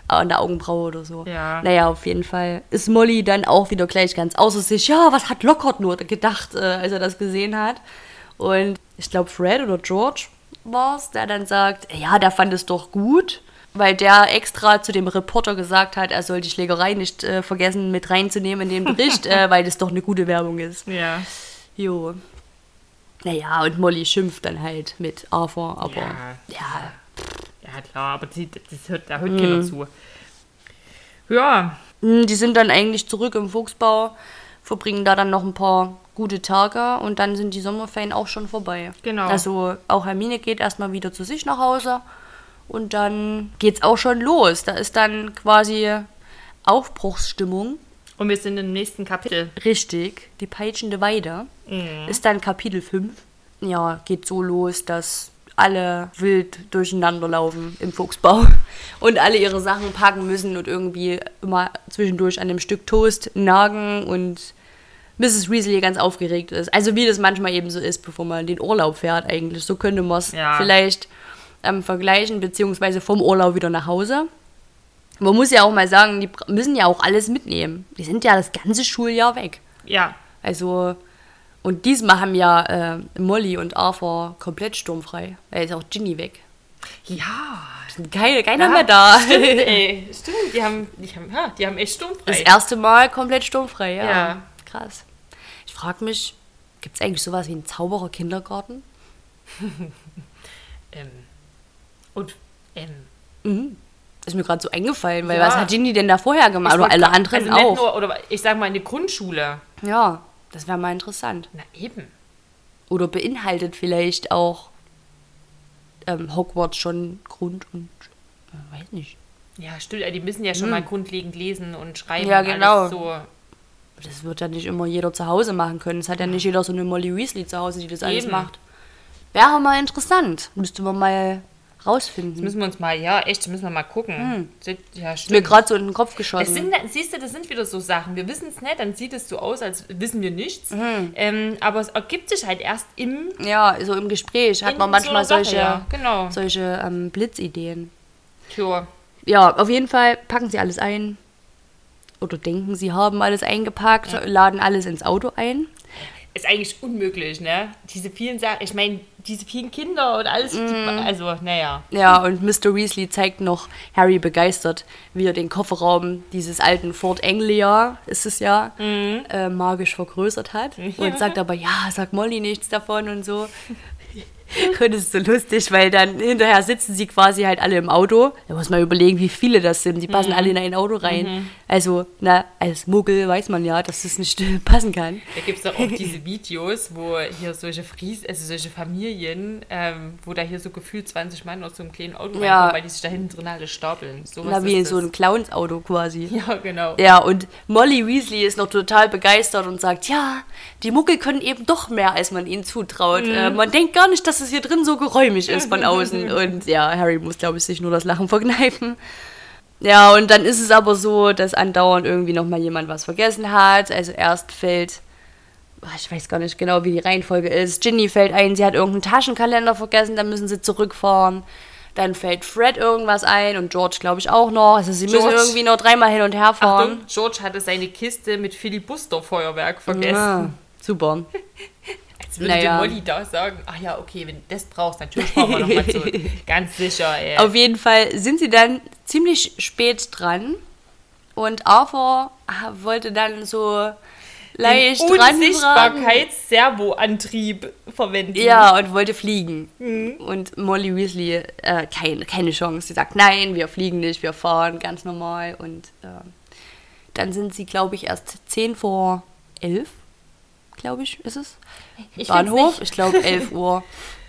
A: an der Augenbraue oder so.
B: Ja.
A: Naja, auf jeden Fall ist Molly dann auch wieder gleich ganz außer sich. Ja, was hat Lockhart nur gedacht, äh, als er das gesehen hat? Und ich glaube, Fred oder George war es, der dann sagt, ja, der fand es doch gut, weil der extra zu dem Reporter gesagt hat, er soll die Schlägerei nicht äh, vergessen mit reinzunehmen in den Bericht, äh, weil das doch eine gute Werbung ist.
B: Ja.
A: Jo. Naja, und Molly schimpft dann halt mit Arthur, aber
B: Ja.
A: ja,
B: Ja, klar, aber die, das hört, da hört keiner zu. Ja,
A: Mm, Die sind dann eigentlich zurück im Fuchsbau, verbringen da dann noch ein paar gute Tage und dann sind die Sommerferien auch schon vorbei.
B: Genau.
A: Also auch Hermine geht erstmal wieder zu sich nach Hause und dann geht's auch schon los. Da ist dann quasi Aufbruchsstimmung.
B: und wir sind im nächsten Kapitel.
A: Richtig, die peitschende Weide ist dann Kapitel 5. Ja, geht so los, dass alle wild durcheinander laufen im Fuchsbau und alle ihre Sachen packen müssen und irgendwie immer zwischendurch an dem Stück Toast nagen und Mrs. Weasley ganz aufgeregt ist. Also wie das manchmal eben so ist, bevor man in den Urlaub fährt eigentlich. So könnte man es
B: Ja.
A: vielleicht ähm, vergleichen, beziehungsweise vom Urlaub wieder nach Hause. Man muss ja auch mal sagen, die müssen ja auch alles mitnehmen. Die sind ja das ganze Schuljahr weg.
B: Ja,
A: Also, und diesmal haben ja äh, Molly und Arthur komplett sturmfrei. Da ist auch Ginny weg.
B: ja.
A: Keine, keiner
B: ja
A: mehr da.
B: Stimmt, ey, stimmt. Die haben, die haben, ja, die haben echt sturmfrei.
A: Das erste Mal komplett sturmfrei, ja.
B: Ja.
A: Krass. Ich frage mich, gibt es eigentlich sowas wie einen Zauberer-Kindergarten?
B: Ähm, und, ähm,
A: Mhm. Ist mir gerade so eingefallen, weil
B: Ja.
A: was hat Ginny denn da vorher gemacht? Oder alle anderen
B: also
A: auch.
B: Nur, oder ich sag mal in der Grundschule.
A: Ja, das wäre mal interessant.
B: Na eben.
A: Oder beinhaltet vielleicht auch ähm, Hogwarts schon Grund und äh, weiß nicht.
B: Ja, stimmt. Die müssen ja schon mal grundlegend lesen und schreiben.
A: Hm. Ja, genau.
B: Alles so.
A: Das wird ja nicht immer jeder zu Hause machen können. Es hat ja nicht jeder so eine Molly Weasley zu Hause, die das alles
B: Eben.
A: macht. Wäre mal interessant. Müsste man mal rausfinden.
B: Das müssen wir uns mal, ja, echt, müssen wir mal gucken. Sind- Ja,
A: ist mir
B: stimmt.
A: gerade so in den Kopf geschossen.
B: sind, siehst du, das sind wieder so Sachen. Wir wissen es nicht, dann sieht es so aus, als wissen wir nichts.
A: Mhm.
B: Ähm, aber es ergibt sich halt erst im
A: ja, so im Gespräch hat man manchmal
B: so einer
A: solche,
B: Sache, ja. Genau.
A: solche ähm, Blitzideen.
B: Tja.
A: Ja, auf jeden Fall packen sie alles ein. Oder denken, sie haben alles eingepackt, laden alles ins Auto ein.
B: Ist eigentlich unmöglich, ne? Diese vielen Sachen, ich meine, diese vielen Kinder und alles, die,
A: Mhm.
B: also, naja.
A: Ja, und Mr. Weasley zeigt noch Harry begeistert, wie er den Kofferraum dieses alten Fort Anglia, ist es ja, äh, magisch vergrößert hat. Und sagt aber, ja, sag Molly nichts davon und so. Und es ist so lustig, weil dann hinterher sitzen sie quasi halt alle im Auto. Da muss man überlegen, wie viele das sind. Die passen alle in ein Auto rein. Also, na, als Muggel weiß man ja, dass das nicht passen kann.
B: Da gibt es auch diese Videos, wo hier solche Fries, also solche Familien, ähm, wo da hier so gefühlt 20 Mann aus so einem kleinen Auto
A: Ja.
B: reinkommen, weil die sich da hinten drin alle stapeln. So
A: Na, wie in so ein Clowns-Auto quasi.
B: Ja, genau.
A: Ja, und Molly Weasley ist noch total begeistert und sagt, ja, die Muggel können eben doch mehr, als man ihnen zutraut. Äh, man denkt gar nicht, dass es hier drin so geräumig ist von außen. Und ja, Harry muss, glaube ich, sich nur das Lachen verkneifen. Ja, und dann ist es aber so, dass andauernd irgendwie nochmal jemand was vergessen hat. Also erst fällt, ich weiß gar nicht genau, wie die Reihenfolge ist. Ginny fällt ein, sie hat irgendeinen Taschenkalender vergessen, dann müssen sie zurückfahren. Dann fällt Fred irgendwas ein und George, glaube ich, auch noch. Also sie müssen
B: George.
A: irgendwie noch dreimal hin und her fahren.
B: Achtung, George hatte seine Kiste mit Filibuster-Feuerwerk vergessen.
A: Ah, super.
B: Jetzt würde
A: Naja.
B: Molly da sagen, ach ja, okay, wenn du das brauchst, natürlich fahren wir nochmal zurück. Ganz sicher, ey.
A: Auf jeden Fall sind sie dann ziemlich spät dran und Arthur wollte dann so leicht.
B: Unsichtbarkeits-Servoantrieb verwenden.
A: Ja, und wollte fliegen. Und Molly Weasley, äh, kein, keine Chance. Sie sagt, nein, wir fliegen nicht, wir fahren ganz normal. Und äh, dann sind sie, glaube ich, erst 10 vor 11, glaube ich, ist es.
B: Ich
A: Bahnhof, ich glaube 11 Uhr.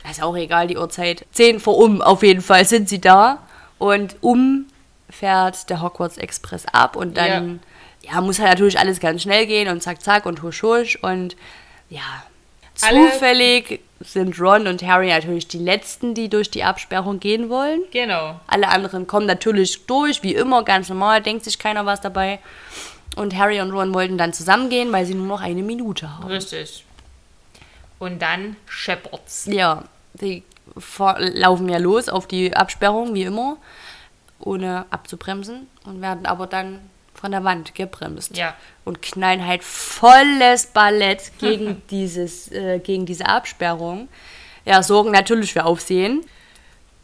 A: Ist auch egal, die Uhrzeit. 10 vor um, auf jeden Fall sind sie da. Und um fährt der Hogwarts Express ab und dann ja. muss halt natürlich alles ganz schnell gehen und zack, zack und husch, husch. Und ja, zufällig sind Ron und Harry natürlich die Letzten, die durch die Absperrung gehen wollen.
B: Genau.
A: Alle anderen kommen natürlich durch, wie immer, ganz normal, denkt sich keiner was dabei. Und Harry und Ron wollten dann zusammengehen, weil sie nur noch eine Minute haben.
B: Richtig. Und dann Shepherds.
A: Ja, die fahr- laufen ja los auf die Absperrung, wie immer, ohne abzubremsen und werden aber dann von der Wand gebremst.
B: Ja.
A: Und knallen halt volles Ballett gegen, dieses, äh, gegen diese Absperrung. Ja, sorgen natürlich für Aufsehen.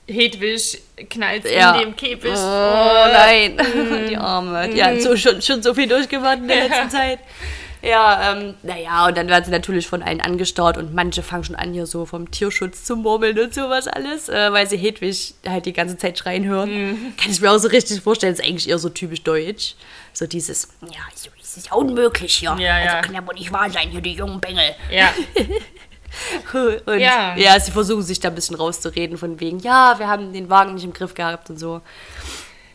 B: Hedwig knallt
A: Ja.
B: in dem Käfig.
A: Oh nein, die Arme. Die hat so, schon, schon so viel durchgemacht in der letzten Zeit. Ja, ähm, naja, und dann werden sie natürlich von allen angestarrt und manche fangen schon an, hier so vom Tierschutz zu murmeln und sowas alles, äh, weil sie Hedwig halt die ganze Zeit schreien hören.
B: Mhm.
A: Kann ich mir auch so richtig vorstellen, ist eigentlich eher so typisch deutsch. So dieses, ja, so ist es ja unmöglich hier.
B: Ja, ja.
A: Also kann ja wohl nicht wahr sein, hier die jungen Bengel.
B: Ja,
A: Und
B: Ja.
A: ja. sie versuchen sich da ein bisschen rauszureden von wegen, ja, wir haben den Wagen nicht im Griff gehabt und so.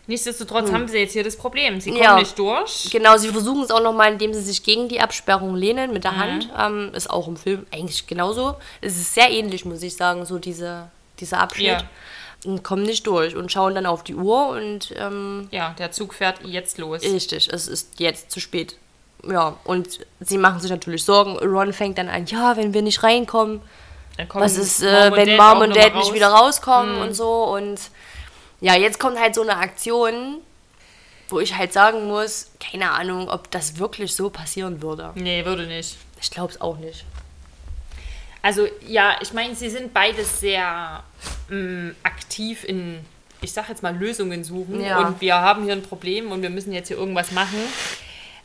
B: nichtsdestotrotz haben sie jetzt hier das Problem. Sie kommen
A: Ja.
B: nicht durch.
A: Genau, sie versuchen es auch nochmal, indem sie sich gegen die Absperrung lehnen mit der
B: Mhm.
A: Hand. Ähm, ist auch im Film eigentlich genauso. Es ist sehr ähnlich, muss ich sagen, so diese, dieser Abschnitt.
B: Ja.
A: Und kommen nicht durch und schauen dann auf die Uhr und ähm,
B: Ja, der Zug fährt jetzt los.
A: richtig, es ist jetzt zu spät. Ja, und sie machen sich natürlich Sorgen. Ron fängt dann an, ja, wenn wir nicht reinkommen, was ist, äh, wenn
B: Dad
A: Mom und Dad
B: mal
A: nicht wieder rauskommen und so. Und ja, jetzt kommt halt so eine Aktion, wo ich halt sagen muss, keine Ahnung, ob das wirklich so passieren würde.
B: Nee, würde nicht.
A: Ich glaube es auch nicht.
B: Also ja, ich meine, sie sind beide sehr mh, aktiv in, ich sag jetzt mal, Lösungen suchen.
A: Ja.
B: Und wir haben hier ein Problem und wir müssen jetzt hier irgendwas machen.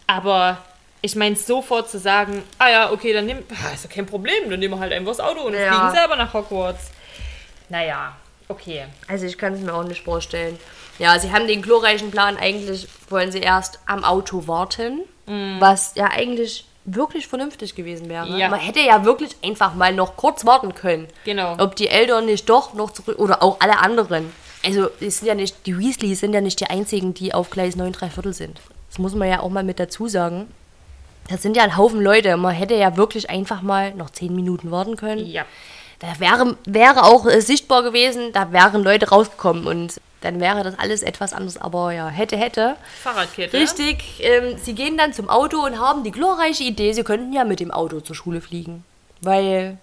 B: Aber ich meine, sofort zu sagen, ah ja, okay, dann nimm, ist ja kein Problem, dann nehmen wir halt einfach das Auto und
A: Ja.
B: fliegen selber nach Hogwarts. Naja, okay.
A: Also ich kann es mir auch nicht vorstellen. Ja, sie haben den glorreichen Plan, eigentlich wollen sie erst am Auto warten, was ja eigentlich wirklich vernünftig gewesen wäre.
B: Ja.
A: Man hätte ja wirklich einfach mal noch kurz warten können.
B: Genau.
A: Ob die Eltern nicht doch noch zurück oder auch alle anderen. Also es sind ja nicht, die Weasleys sind ja nicht die einzigen, die auf Gleis 9 3 Viertel sind. Das muss man ja auch mal mit dazu sagen. Das sind ja ein Haufen Leute. Man hätte ja wirklich einfach mal noch 10 Minuten warten können.
B: Ja.
A: Da wäre, wäre auch äh, sichtbar gewesen, da wären Leute rausgekommen und dann wäre das alles etwas anders. Aber ja, hätte, hätte.
B: Fahrradkette.
A: Richtig, ähm, sie gehen dann zum Auto und haben die glorreiche Idee, sie könnten ja mit dem Auto zur Schule fliegen. Weil,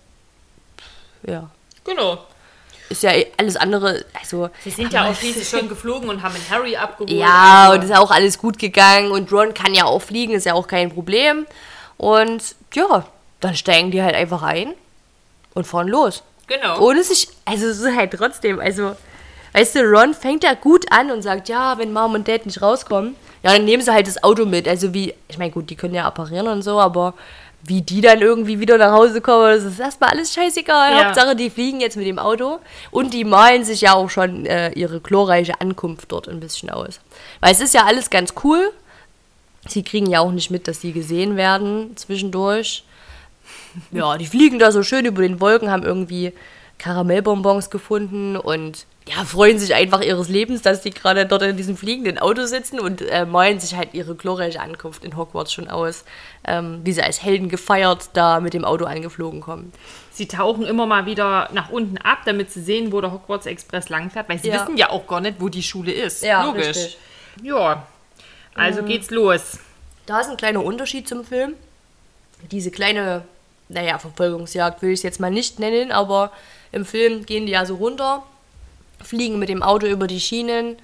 A: ja,
B: Genau.
A: Ist ja alles andere, also...
B: Sie sind ja auch schließlich schon geflogen und haben den Harry abgeholt.
A: Ja,
B: Also,
A: und ist auch alles gut gegangen und Ron kann ja auch fliegen, ist ja auch kein Problem. Und ja, dann steigen die halt einfach ein und fahren los.
B: Genau.
A: Ohne sich, also es ist halt trotzdem, also, weißt du, Ron fängt ja gut an und sagt, ja, wenn Mom und Dad nicht rauskommen, ja, dann nehmen sie halt das Auto mit. Also wie, ich meine, gut, die können ja apparieren und so, aber wie die dann irgendwie wieder nach Hause kommen, das ist erstmal alles scheißegal.
B: Ja.
A: Hauptsache, die fliegen jetzt mit dem Auto und die malen sich ja auch schon äh, ihre glorreiche Ankunft dort ein bisschen aus. Weil es ist ja alles ganz cool. Sie kriegen ja auch nicht mit, dass sie gesehen werden zwischendurch. Ja, die fliegen da so schön über den Wolken, haben irgendwie Karamellbonbons gefunden und ja, freuen sich einfach ihres Lebens, dass die gerade dort in diesem fliegenden Auto sitzen und äh, malen sich halt ihre glorreiche Ankunft in Hogwarts schon aus, ähm, wie sie als Helden gefeiert da mit dem Auto angeflogen kommen.
B: Sie tauchen immer mal wieder nach unten ab, damit sie sehen, wo der Hogwarts Express langfährt, weil sie
A: Ja.
B: wissen ja auch gar nicht, wo die Schule ist.
A: Ja,
B: Logisch.
A: richtig.
B: Ja, also geht's los.
A: Da ist ein kleiner Unterschied zum Film. Diese kleine, naja, Verfolgungsjagd will ich es jetzt mal nicht nennen, aber im Film gehen die ja so runter, fliegen mit dem Auto über die Schienen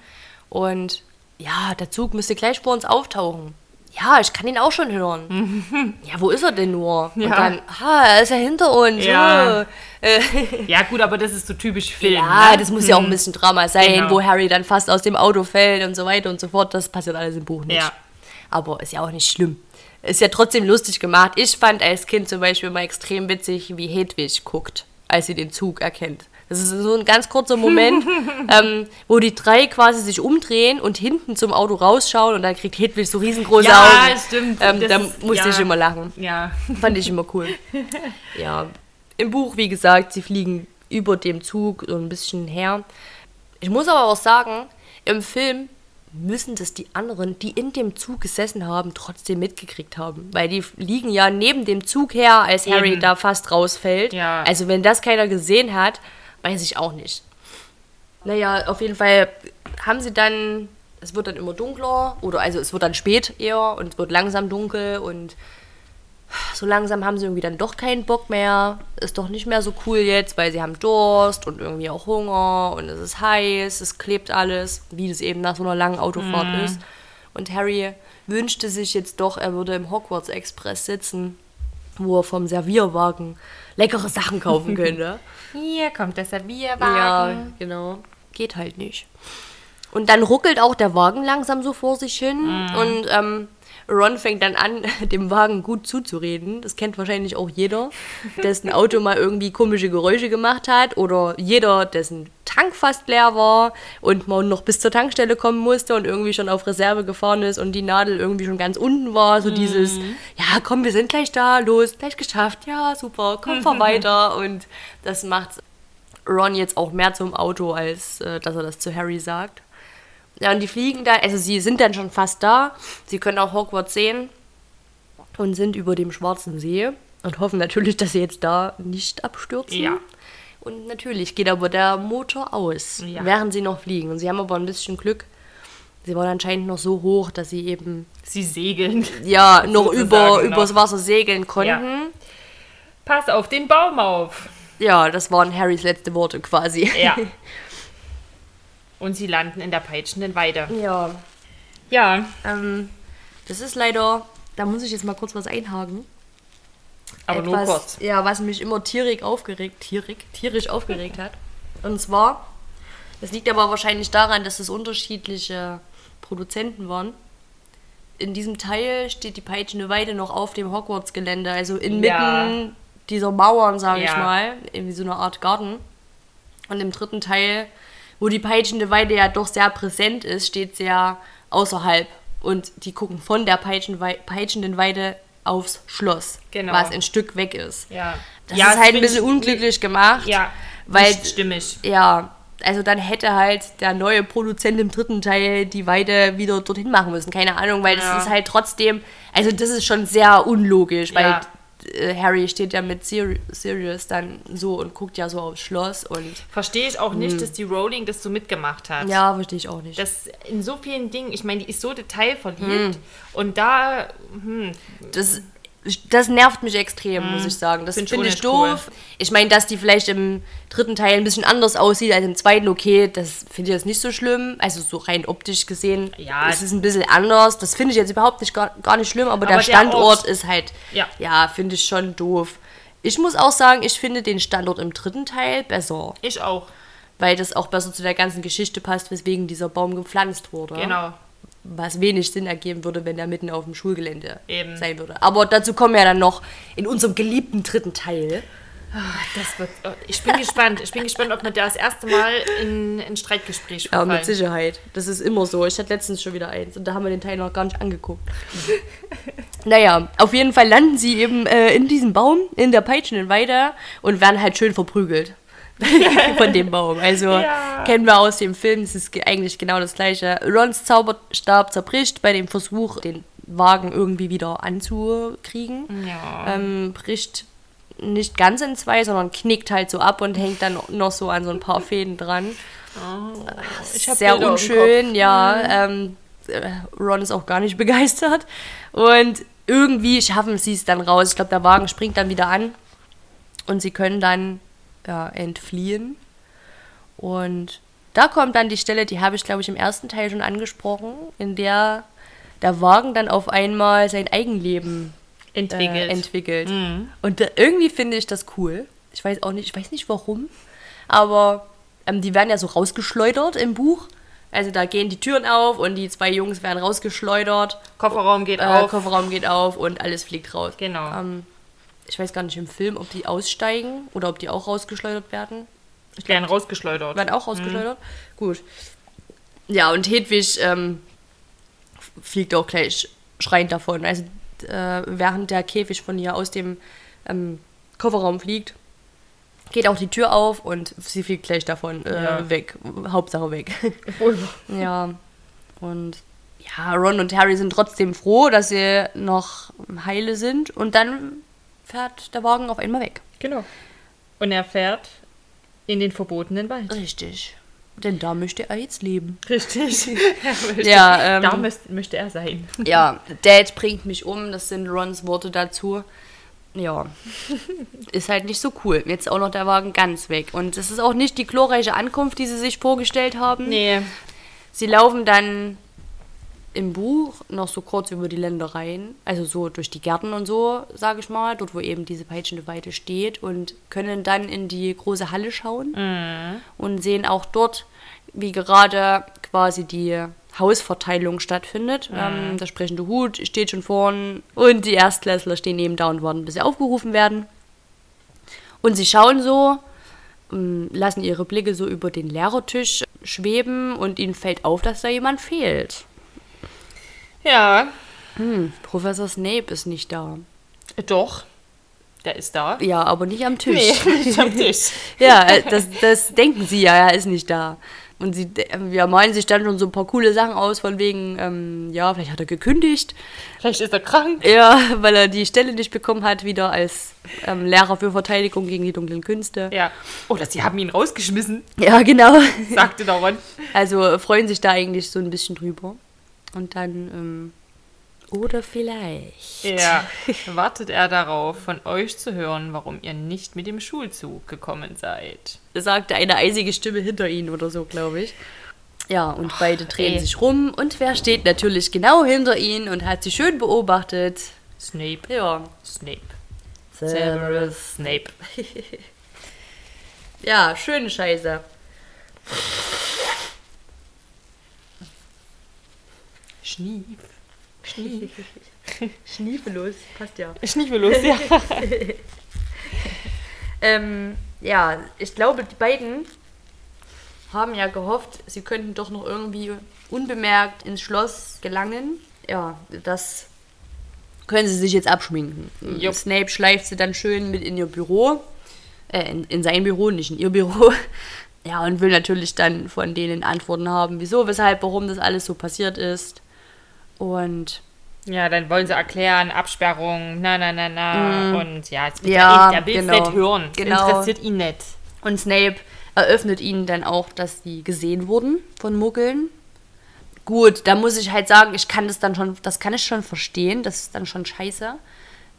A: und ja, der Zug müsste gleich vor uns auftauchen. Ja, ich kann ihn auch schon hören. ja, wo ist er denn nur? Und
B: Ja.
A: dann, ha, er ist ja hinter uns.
B: Ja.
A: oh.
B: Ja, gut, aber das ist so typisch Film.
A: ja,
B: ne?
A: das muss ja auch ein bisschen Drama sein,
B: Genau.
A: wo Harry dann fast aus dem Auto fällt und so weiter und so fort. Das passiert alles im Buch nicht.
B: Ja.
A: Aber ist ja auch nicht schlimm. Ist ja trotzdem lustig gemacht. Ich fand als Kind zum Beispiel mal extrem witzig, wie Hedwig guckt, als sie den Zug erkennt. Das ist so ein ganz kurzer Moment, ähm, wo die drei quasi sich umdrehen und hinten zum Auto rausschauen und dann kriegt Hedwig so riesengroße
B: Ja,
A: Augen.
B: stimmt.
A: Ähm, da
B: ist-
A: musste
B: ja.
A: ich immer lachen.
B: Ja.
A: Fand ich immer cool. Ja, im Buch, wie gesagt, sie fliegen über dem Zug so ein bisschen her. Ich muss aber auch sagen, im Film müssen das die anderen, die in dem Zug gesessen haben, trotzdem mitgekriegt haben. Weil die liegen ja neben dem Zug her, als Harry
B: Eben.
A: da fast rausfällt.
B: Ja.
A: Also wenn das keiner gesehen hat, weiß ich auch nicht. Naja, auf jeden Fall haben sie dann, es wird dann immer dunkler, oder also es wird dann spät eher und es wird langsam dunkel und so langsam haben sie irgendwie dann doch keinen Bock mehr. Ist doch nicht mehr so cool jetzt, weil sie haben Durst und irgendwie auch Hunger und es ist heiß, es klebt alles, wie das eben nach so einer langen Autofahrt ist. Und Harry wünschte sich jetzt doch, er würde im Hogwarts Express sitzen, wo er vom Servierwagen leckere Sachen kaufen könnte.
B: Hier kommt der
A: ja,
B: Servierwagen.
A: genau. Geht halt nicht. Und dann ruckelt auch der Wagen langsam so vor sich hin. Und ähm, Ron fängt dann an, dem Wagen gut zuzureden. Das kennt wahrscheinlich auch jeder, dessen Auto mal irgendwie komische Geräusche gemacht hat oder jeder, dessen Tank fast leer war und man noch bis zur Tankstelle kommen musste und irgendwie schon auf Reserve gefahren ist und die Nadel irgendwie schon ganz unten war. So dieses, ja, komm, wir sind gleich da, los, gleich geschafft, ja, super, komm, fahr weiter. Und das macht Ron jetzt auch mehr zum Auto, als äh, dass er das zu Harry sagt. Ja, und die fliegen da, also sie sind dann schon fast da. Sie können auch Hogwarts sehen und sind über dem Schwarzen See und hoffen natürlich, dass sie jetzt da nicht abstürzen.
B: Ja.
A: Und natürlich geht aber der Motor aus,
B: Ja.
A: während sie noch fliegen. Und sie haben aber ein bisschen Glück. Sie waren anscheinend noch so hoch, dass sie eben
B: Sie segeln.
A: ja noch über,
B: noch.
A: übers Wasser segeln konnten.
B: Pass auf den Baum auf.
A: Ja. das waren Harrys letzte Worte quasi.
B: Ja. Und sie landen in der peitschenden Weide.
A: Ja,
B: Ja,
A: ähm, das ist leider, da muss ich jetzt mal kurz was einhaken.
B: aber nur
A: Etwas,
B: kurz.
A: Ja, was mich immer tierisch aufgeregt, tierisch, tierisch aufgeregt hat. Und zwar, das liegt aber wahrscheinlich daran, dass es unterschiedliche Produzenten waren. In diesem Teil steht die peitschende Weide noch auf dem Hogwarts-Gelände, also inmitten
B: Ja.
A: dieser Mauern, sage ich
B: Ja.
A: mal, irgendwie so eine Art Garten. Und im dritten Teil, wo die peitschende Weide ja doch sehr präsent ist, steht sie ja außerhalb. Und die gucken von der peitschenden Weide aufs Schloss,
B: Genau.
A: was ein Stück weg ist.
B: Ja.
A: Das
B: ja,
A: ist halt ein bisschen
B: ich-
A: unglücklich gemacht.
B: Ja,
A: weil,
B: stimmig.
A: ja, also dann hätte halt der neue Produzent im dritten Teil die Weide wieder dorthin machen müssen. Keine Ahnung, weil
B: Ja.
A: das ist halt trotzdem, also das ist schon sehr unlogisch, weil
B: Ja.
A: Äh, Harry steht ja mit Siri- Sirius dann so und guckt ja so aufs Schloss und
B: Verstehe ich auch nicht, dass die Rowling das so mitgemacht hat.
A: Hm. ja, verstehe ich auch nicht.
B: Das in so vielen Dingen, ich meine, die ist so detailverliebt
A: Hm.
B: und da, hm,
A: Das, das nervt mich extrem, muss ich sagen. Das
B: Find
A: finde
B: ich
A: ich doof. Ich meine, dass die vielleicht im dritten Teil ein bisschen anders aussieht als im zweiten, okay, das finde ich jetzt nicht so schlimm. Also so rein optisch gesehen
B: Ja.
A: ist es ein bisschen anders. Das finde ich jetzt überhaupt nicht gar, gar nicht schlimm, aber, der
B: der
A: Standort
B: Ort-
A: ist halt,
B: Ja.
A: ja finde ich schon doof. Ich muss auch sagen, ich finde den Standort im dritten Teil besser,
B: ich auch.
A: weil das auch besser zu der ganzen Geschichte passt, weswegen dieser Baum gepflanzt wurde
B: Genau.
A: Was wenig Sinn ergeben würde, wenn der mitten auf dem Schulgelände
B: Eben.
A: sein würde. Aber dazu kommen wir ja dann noch in unserem geliebten dritten Teil.
B: Wird, oh, ich bin gespannt. Ich bin gespannt, ob wir da das erste Mal in ein Streitgespräch
A: Ja,
B: verfallen.
A: mit Sicherheit. Das ist immer so. Ich hatte letztens schon wieder eins und da haben wir den Teil noch gar nicht angeguckt. naja, auf jeden Fall landen sie eben äh, in diesem Baum, in der peitschenden Weide und werden halt schön verprügelt. Von dem Baum. Also
B: Ja.
A: kennen wir aus dem Film, es ist ge- eigentlich genau das gleiche. Rons Zauberstab zerbricht bei dem Versuch, den Wagen irgendwie wieder anzukriegen.
B: Ja.
A: ähm, bricht nicht ganz in zwei, sondern knickt halt so ab und hängt dann noch so an so ein paar Fäden dran.
B: hab
A: Sehr
B: Bilder
A: unschön, ja. Ähm, äh, Ron ist auch gar nicht begeistert. Und irgendwie schaffen sie es dann raus. Ich glaube, der Wagen springt dann wieder an und sie können dann ja, entfliehen. Und da kommt dann die Stelle, die habe ich, glaube ich, im ersten Teil schon angesprochen, in der der Wagen dann auf einmal sein Eigenleben
B: Entwickelt.
A: äh, entwickelt. Und da, irgendwie finde ich das cool. Ich weiß auch nicht, ich weiß nicht warum, aber ähm, die werden ja so rausgeschleudert im Buch. Also da gehen die Türen auf und die zwei Jungs werden rausgeschleudert.
B: Kofferraum geht
A: Äh,
B: auf.
A: Kofferraum geht auf und alles fliegt raus.
B: Genau.
A: Ähm, ich weiß gar nicht im Film, ob die aussteigen oder ob die auch rausgeschleudert werden.
B: Ich werden rausgeschleudert.
A: Werden auch rausgeschleudert? Gut. Ja, und Hedwig ähm, fliegt auch gleich schreiend davon. Also äh, während der Käfig von ihr aus dem ähm, Kofferraum fliegt, geht auch die Tür auf und sie fliegt gleich davon äh,
B: Ja.
A: weg. Hauptsache weg. ja. Und ja, Ron und Harry sind trotzdem froh, dass sie noch heile sind. Und dann fährt der Wagen auf einmal weg.
B: Genau. Und er fährt in den verbotenen Wald.
A: Richtig. Denn da möchte er jetzt leben.
B: Richtig.
A: Ja, ähm,
B: da müsst, möchte er sein.
A: Ja, Dad bringt mich um, das sind Rons Worte dazu. Ja, ist halt nicht so cool. Jetzt auch noch der Wagen ganz weg. Und es ist auch nicht die glorreiche Ankunft, die sie sich vorgestellt haben.
B: Nee.
A: Sie laufen dann im Buch noch so kurz über die Ländereien, also so durch die Gärten und so, sage ich mal, dort wo eben diese peitschende Weide steht und können dann in die große Halle schauen und sehen auch dort, wie gerade quasi die Hausverteilung stattfindet. Ähm, der sprechende Hut steht schon vorn und die Erstklässler stehen eben da und warten, bis sie aufgerufen werden. Und sie schauen so, ähm, lassen ihre Blicke so über den Lehrertisch schweben und ihnen fällt auf, dass da jemand fehlt.
B: Ja,
A: Hm, Professor Snape ist nicht da.
B: doch. Der ist da.
A: Ja, aber nicht am Tisch.
B: Nee, nicht am Tisch.
A: Ja, äh, das, das denken sie ja, er ist nicht da. Und sie de- ja, malen sich dann schon so ein paar coole Sachen aus, von wegen, ähm, ja, vielleicht hat er gekündigt.
B: Vielleicht ist er krank.
A: Ja, weil er die Stelle nicht bekommen hat, wieder als ähm, Lehrer für Verteidigung gegen die dunklen Künste.
B: Ja. Oder sie haben ihn rausgeschmissen,
A: Ja, genau.
B: sagte der Ron.
A: Also freuen sich da eigentlich so ein bisschen drüber. Und dann, ähm, oder vielleicht.
B: Ja, wartet er darauf, von euch zu hören, warum ihr nicht mit dem Schulzug gekommen seid.
A: sagte eine eisige Stimme hinter ihnen oder so, glaube ich. Ja, und beide drehen
B: ey.
A: sich rum und wer steht natürlich genau hinter ihnen und hat sie schön beobachtet?
B: Snape,
A: Ja,
B: Snape,
A: Severus.
B: Snape.
A: Ja, schöne Scheiße.
B: Schnief. Schnief.
A: Schniefelos, passt ja.
B: Schniefelos, ja.
A: Ähm, ja, ich glaube, die beiden haben ja gehofft, sie könnten doch noch irgendwie unbemerkt ins Schloss gelangen. Ja, das können sie sich jetzt abschminken.
B: Jupp.
A: Snape schleift sie dann schön mit in ihr Büro. Äh, in, in sein Büro, nicht in ihr Büro. Ja, und will natürlich dann von denen Antworten haben, wieso, weshalb, warum das alles so passiert ist. Und
B: Ja, dann wollen sie erklären, Absperrung, na, na, na, na. Und ja, es wird
A: Mhm. Ja,
B: ja, der will es
A: genau.
B: nicht hören.
A: Genau.
B: Interessiert ihn nicht.
A: Und Snape eröffnet ihnen dann auch, dass sie gesehen wurden von Muggeln. Gut, da muss ich halt sagen, ich kann das dann schon, das kann ich schon verstehen, das ist dann schon scheiße.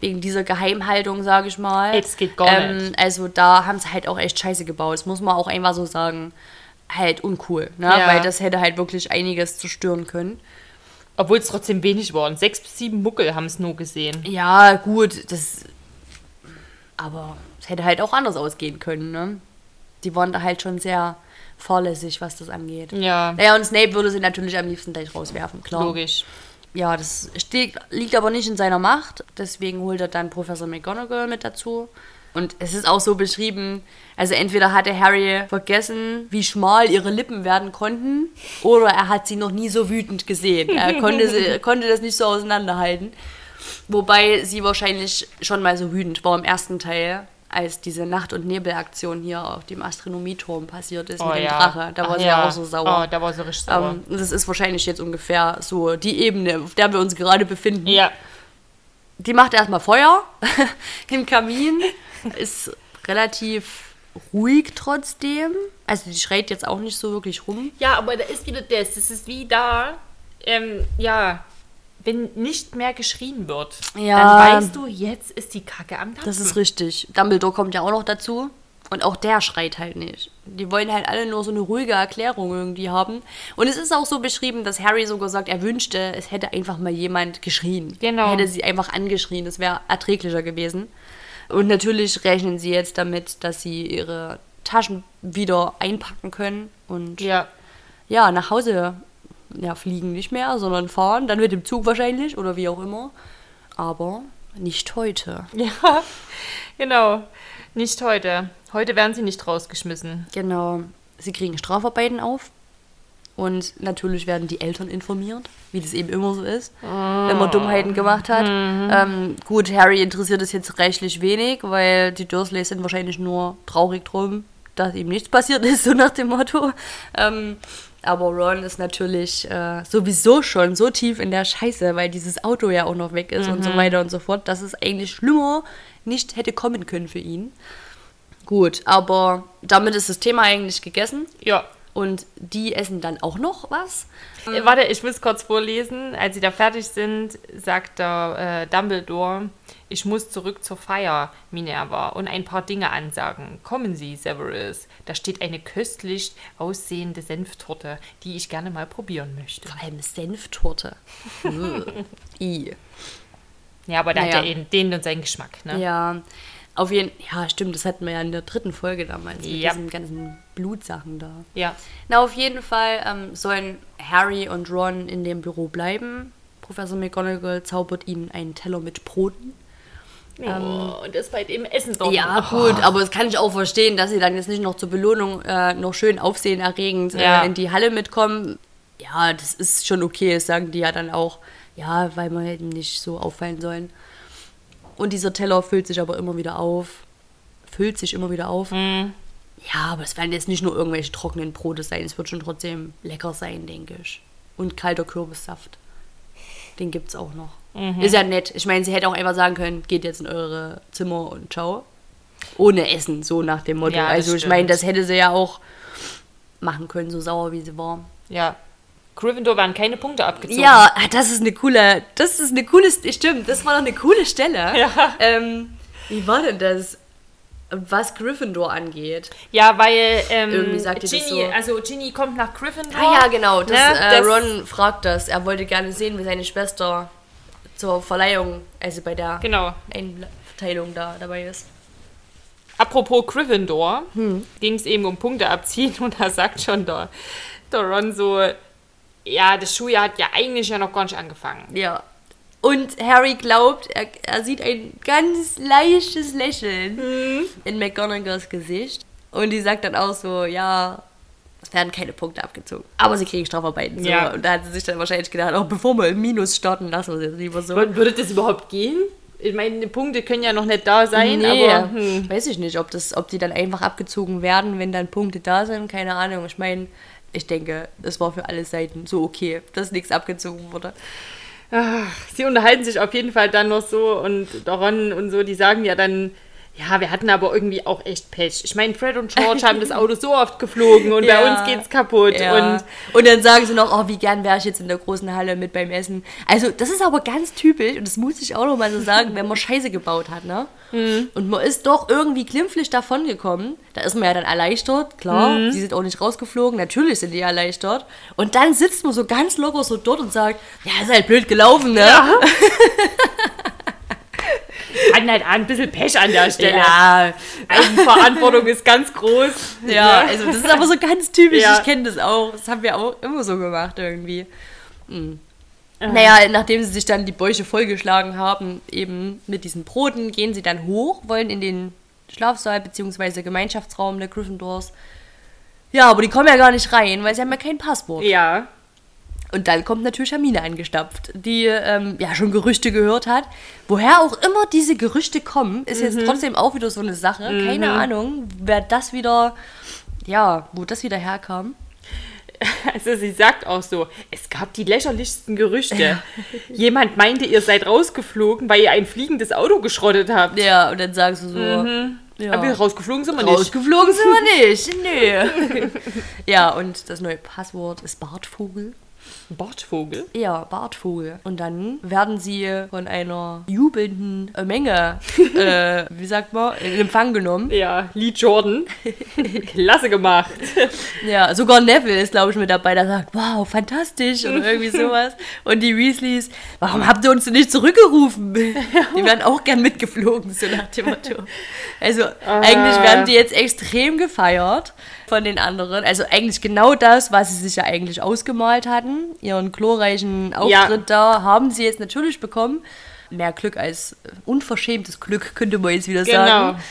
A: Wegen dieser Geheimhaltung, sage ich mal.
B: Das geht gar nicht.
A: Also da haben sie halt auch echt scheiße gebaut. Das muss man auch einfach so sagen. Halt uncool, ne?
B: Ja.
A: Weil das hätte halt wirklich einiges zerstören können.
B: Obwohl es trotzdem wenig waren. Sechs bis sieben Muckel haben es nur gesehen.
A: Ja, gut, das. Aber es hätte halt auch anders ausgehen können, ne? Die waren da halt schon sehr fahrlässig, was das angeht.
B: Ja,
A: Naja, und Snape würde sie natürlich am liebsten gleich rauswerfen, klar.
B: logisch.
A: Ja, das steht, liegt aber nicht in seiner Macht. Deswegen holt er dann Professor McGonagall mit dazu. Und es ist auch so beschrieben, also entweder hatte Harry vergessen, wie schmal ihre Lippen werden konnten, oder er hat sie noch nie so wütend gesehen. Er konnte, sie, konnte das nicht so auseinanderhalten. Wobei sie wahrscheinlich schon mal so wütend war im ersten Teil, als diese Nacht- und Nebelaktion hier auf dem Astronomieturm passiert ist mit dem Drache. Da war
B: Ach
A: sie ja auch so sauer.
B: Oh, da war sie richtig sauer.
A: Ähm, das ist wahrscheinlich jetzt ungefähr so die Ebene, auf der wir uns gerade befinden.
B: ja,
A: Die macht erstmal Feuer im Kamin, ist relativ ruhig trotzdem. Also die schreit jetzt auch nicht so wirklich rum.
B: Ja, aber da ist wieder das. Das ist wie da, ähm, ja, wenn nicht mehr geschrien wird,
A: Ja.
B: dann weißt du, jetzt ist die Kacke am Dampfen.
A: Das ist richtig. Dumbledore kommt ja auch noch dazu. Und auch der schreit halt nicht. Die wollen halt alle nur so eine ruhige Erklärung irgendwie haben. Und es ist auch so beschrieben, dass Harry sogar sagt, er wünschte, es hätte einfach mal jemand geschrien.
B: Genau.
A: Er hätte sie einfach angeschrien. Das wäre erträglicher gewesen. Und natürlich rechnen sie jetzt damit, dass sie ihre Taschen wieder einpacken können und
B: Ja,
A: ja, nach Hause ja, fliegen nicht mehr, sondern fahren. Dann mit dem Zug wahrscheinlich oder wie auch immer. Aber nicht heute.
B: ja, genau. Nicht heute. Heute werden sie nicht rausgeschmissen.
A: Genau. Sie kriegen Strafarbeiten auf. Und natürlich werden die Eltern informiert, wie das eben immer so ist, wenn man Dummheiten gemacht hat. Ähm, gut, Harry interessiert es jetzt reichlich wenig, weil die Dursleys sind wahrscheinlich nur traurig drum, dass ihm nichts passiert ist, so nach dem Motto. Ähm, aber Ron ist natürlich äh, sowieso schon so tief in der Scheiße, weil dieses Auto ja auch noch weg ist und so weiter und so fort, dass es eigentlich schlimmer nicht hätte kommen können für ihn. Gut, aber damit ist das Thema eigentlich gegessen.
B: Ja.
A: Und die essen dann auch noch was.
B: Äh, Warte, ich muss kurz vorlesen. Als sie da fertig sind, sagt der äh, Dumbledore, ich muss zurück zur Feier, Minerva, und ein paar Dinge ansagen. Kommen Sie, Severus. Da steht eine köstlich aussehende Senftorte, die ich gerne mal probieren möchte.
A: Vor allem Senftorte. I.
B: Ja, aber da hat
A: Naja.
B: ja den und seinen Geschmack, ne?
A: Ja. Auf jeden ja, stimmt, das hatten wir ja in der dritten Folge damals mit
B: Ja.
A: diesen ganzen Blutsachen da.
B: Ja.
A: Na, auf jeden Fall ähm, sollen Harry und Ron in dem Büro bleiben. Professor McGonagall zaubert ihnen einen Teller mit Broten.
B: oh, und das bei dem Essen doch.
A: Ja, gut, aber das kann ich auch verstehen, dass sie dann jetzt nicht noch zur Belohnung äh, noch schön aufsehenerregend
B: Ja.
A: äh, in die Halle mitkommen. Ja, das ist schon okay, das sagen die ja dann auch. Ja, weil wir hätten nicht so auffallen sollen. Und dieser Teller füllt sich aber immer wieder auf. Füllt sich immer wieder auf.
B: Mhm.
A: Ja, aber es werden jetzt nicht nur irgendwelche trockenen Brote sein. Es wird schon trotzdem lecker sein, denke ich. Und kalter Kürbissaft. Den gibt's auch noch.
B: Mhm.
A: Ist ja nett. Ich meine, sie hätte auch einfach sagen können, geht jetzt in eure Zimmer und ciao. Ohne Essen, so nach dem Motto.
B: Ja,
A: also ich meine, das hätte sie ja auch machen können, so sauer wie sie war.
B: Ja. Gryffindor werden keine Punkte abgezogen.
A: Ja, ah, das ist eine coole, das ist eine coole, St- stimmt, das war doch eine coole Stelle.
B: Ja.
A: Ähm, wie war denn das, was Gryffindor angeht?
B: Ja, weil ähm,
A: Irgendwie sagt ihr das
B: Ginny,
A: so.
B: also Ginny kommt nach Gryffindor.
A: Ah ja, genau, das,
B: Ne,
A: äh,
B: das-
A: Ron fragt das. Er wollte gerne sehen, wie seine Schwester zur Verleihung, also bei der
B: Genau.
A: Einteilung da dabei ist.
B: Apropos Gryffindor,
A: Hm.
B: ging es eben um Punkte abziehen und da sagt schon der, der Ron so, ja, das Schuljahr hat ja eigentlich ja noch gar nicht angefangen.
A: Ja. Und Harry glaubt, er, er sieht ein ganz leichtes Lächeln
B: Mhm.
A: in McGonagalls Gesicht. Und die sagt dann auch so, ja, es werden keine Punkte abgezogen. Aber sie kriegen Strafarbeiten. So.
B: Ja.
A: Und da hat sie sich dann wahrscheinlich gedacht, auch bevor wir im Minus starten, lassen wir es jetzt lieber so.
B: Wür- Würde das überhaupt gehen? Ich meine, die Punkte können ja noch nicht da sein,
A: nee,
B: aber hm.
A: weiß ich nicht, ob, das, ob die dann einfach abgezogen werden, wenn dann Punkte da sind. Keine Ahnung. Ich meine, ich denke, es war für alle Seiten so okay, dass nichts abgezogen wurde.
B: Ach, sie unterhalten sich auf jeden Fall dann noch so und der Ron und so, die sagen ja dann, ja, wir hatten aber irgendwie auch echt Pech. Ich meine, Fred und George haben das Auto so oft geflogen und bei
A: Ja.
B: uns geht's kaputt.
A: Ja.
B: Und
A: Und, dann sagen sie noch, oh, wie gern wäre ich jetzt in der großen Halle mit beim Essen. Also, das ist aber ganz typisch, und das muss ich auch noch mal so sagen, wenn man Scheiße gebaut hat, ne?
B: Mhm.
A: Und man ist doch irgendwie glimpflich davongekommen. Da ist man ja dann erleichtert, klar.
B: Mhm.
A: Die sind auch nicht rausgeflogen, natürlich sind die erleichtert. Und dann sitzt man so ganz locker so dort und sagt, ja, ist halt blöd gelaufen, ne?
B: hatten halt ein bisschen Pech an der Stelle.
A: Ja,
B: Eigenverantwortung ist ganz groß.
A: ja, also das ist aber so ganz typisch.
B: Ja.
A: Ich kenne das auch. Das haben wir auch immer so gemacht irgendwie. Hm. Naja, nachdem sie sich dann die Bäuche vollgeschlagen haben, eben mit diesen Broten, gehen sie dann hoch, wollen in den Schlafsaal bzw. Gemeinschaftsraum der Gryffindors. Ja, aber die kommen ja gar nicht rein, weil sie haben ja kein Passwort.
B: Ja.
A: Und dann kommt natürlich Hermine angestapft, die ähm, ja schon Gerüchte gehört hat. Woher auch immer diese Gerüchte kommen, ist jetzt trotzdem auch wieder so eine Sache. Keine Ahnung, wer das wieder, ja, wo das wieder herkam.
B: Also sie sagt auch so, es gab die lächerlichsten Gerüchte. Jemand meinte, ihr seid rausgeflogen, weil ihr ein fliegendes Auto geschrottet habt.
A: Ja, und dann sagst du so, ja.
B: Aber rausgeflogen sind wir nicht.
A: Rausgeflogen sind wir nicht. Nee. ja, und das neue Passwort ist Bartvogel.
B: Bartvogel.
A: Ja, Bartvogel. Und dann werden sie von einer jubelnden Menge, äh, wie sagt man, in Empfang genommen.
B: Ja, Lee Jordan. Klasse gemacht.
A: Ja, sogar Neville ist, glaube ich, mit dabei, der sagt, wow, fantastisch oder irgendwie sowas. Und die Weasleys, warum habt ihr uns denn nicht zurückgerufen? Die werden auch gern mitgeflogen, so nach dem Motto. Also eigentlich werden die jetzt extrem gefeiert von den anderen. Also eigentlich genau das, was sie sich ja eigentlich ausgemalt hatten. Ihren glorreichen Auftritt da haben sie jetzt natürlich bekommen. Mehr Glück als unverschämtes Glück, könnte man jetzt wieder
B: Genau.
A: sagen.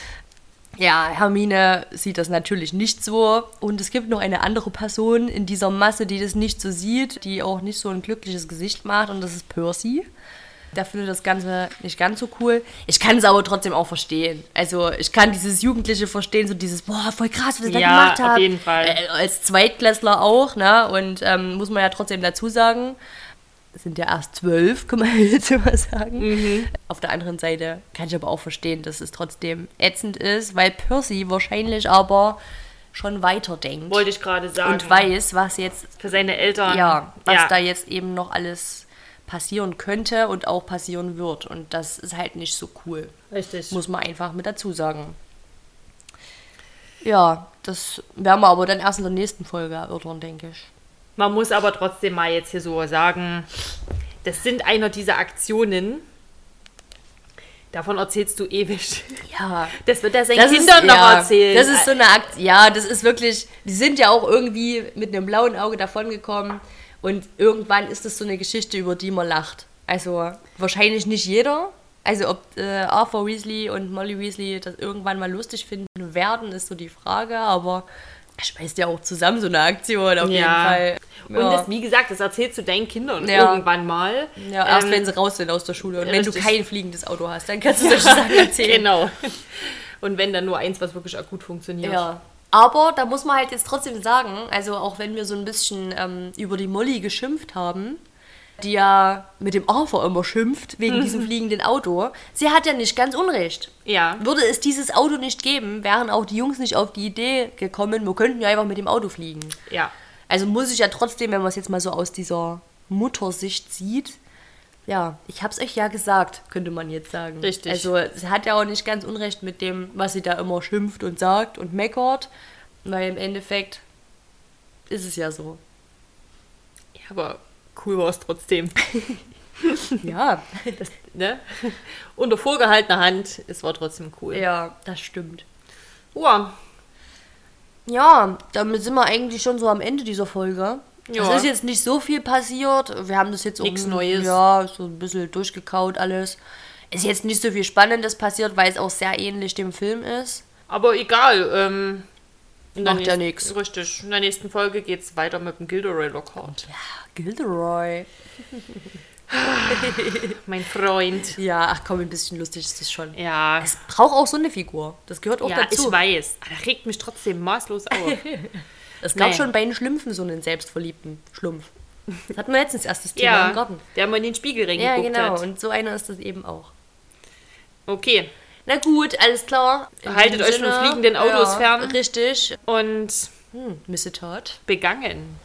A: Ja, Hermine sieht das natürlich nicht so. Und es gibt noch eine andere Person in dieser Masse, die das nicht so sieht, die auch nicht so ein glückliches Gesicht macht. Und das ist Percy. Der findet das Ganze nicht ganz so cool. Ich kann es aber trotzdem auch verstehen. Also ich kann dieses Jugendliche verstehen, so dieses, boah, voll krass, was ihr da
B: Ja,
A: gemacht
B: auf
A: habt.
B: jeden Fall.
A: Äh, als Zweitklässler auch, ne? Und ähm, muss man ja trotzdem dazu sagen, sind ja erst zwölf, kann man jetzt immer sagen.
B: Mhm.
A: Auf der anderen Seite kann ich aber auch verstehen, dass es trotzdem ätzend ist, weil Percy wahrscheinlich aber schon weiterdenkt
B: Wollte ich gerade sagen.
A: und weiß, was jetzt,
B: Für seine Eltern.
A: ja, was
B: ja.
A: da jetzt eben noch alles passieren könnte und auch passieren wird. Und das ist halt nicht so cool.
B: Richtig.
A: Muss man einfach mit dazu sagen. Ja, das werden wir aber dann erst in der nächsten Folge erörtern, denke ich.
B: Man muss aber trotzdem mal jetzt hier so sagen, das sind einer dieser Aktionen, Davon erzählst du ewig.
A: Ja.
B: Das wird er seinen
A: Das
B: Kindern
A: ist,
B: noch
A: ja,
B: erzählen.
A: Das ist so eine Akt. Ja, das ist wirklich. Die sind ja auch irgendwie mit einem blauen Auge davongekommen. Und irgendwann ist das so eine Geschichte, über die man lacht. Also wahrscheinlich nicht jeder. Also ob äh, Arthur Weasley und Molly Weasley das irgendwann mal lustig finden werden, ist so die Frage. Aber schmeißt ja auch zusammen so eine Aktion auf jeden Fall.
B: Und
A: Ja.
B: das, wie gesagt, das erzählst du deinen Kindern
A: Ja.
B: irgendwann mal.
A: ja, erst
B: Ähm,
A: wenn sie raus sind aus der Schule. Und wenn du kein fliegendes Auto hast, dann kannst du solche Sachen erzählen.
B: Genau. Und wenn dann nur eins, was wirklich akut funktioniert.
A: Ja. Aber da muss man halt jetzt trotzdem sagen, also auch wenn wir so ein bisschen ähm, über die Molly geschimpft haben, die ja mit dem Arthur immer schimpft wegen diesem fliegenden Auto, sie hat ja nicht ganz unrecht.
B: Ja.
A: Würde es dieses Auto nicht geben, wären auch die Jungs nicht auf die Idee gekommen, wir könnten ja einfach mit dem Auto fliegen.
B: Ja.
A: Also muss ich ja trotzdem, wenn man es jetzt mal so aus dieser Muttersicht sieht, ja, ich hab's euch ja gesagt, könnte man jetzt sagen.
B: Richtig.
A: Also sie hat ja auch nicht ganz unrecht mit dem, was sie da immer schimpft und sagt und meckert, weil im Endeffekt ist es ja so.
B: ja aber cool war es trotzdem.
A: Ja,
B: Das, ne? Unter vorgehaltener Hand, es war trotzdem cool.
A: ja, das stimmt.
B: Ja,
A: Ja, damit sind wir eigentlich schon so am Ende dieser Folge.
B: Ja.
A: Es ist jetzt nicht so viel passiert. Wir haben das jetzt
B: Nix
A: um-
B: Neues.
A: Ja, so ein bisschen durchgekaut alles. Ist jetzt nicht so viel Spannendes passiert, weil es auch sehr ähnlich dem Film ist.
B: aber egal. Ähm,
A: Macht ja nix.
B: Richtig. In der nächsten Folge geht es weiter mit dem Gilderoy Lockhart.
A: Gilderoy.
B: Mein Freund.
A: Ja, ach komm, ein bisschen lustig ist das schon.
B: Ja.
A: Es braucht auch so eine Figur. Das gehört auch
B: Ja,
A: dazu.
B: ich weiß. Aber Das regt mich trotzdem maßlos auf.
A: Es gab
B: Nee.
A: schon bei den Schlümpfen so einen selbstverliebten Schlumpf. Das hatten wir letztens erst das Thema im
B: ja,
A: Garten.
B: der mal in den Spiegel
A: Ja,
B: reingeguckt
A: genau.
B: hat.
A: Und so einer ist das eben auch.
B: Okay.
A: Na gut, alles klar. In
B: Haltet euch von fliegenden Autos
A: ja,
B: fern.
A: Richtig.
B: Und
A: Hm, Missetat.
B: begangen.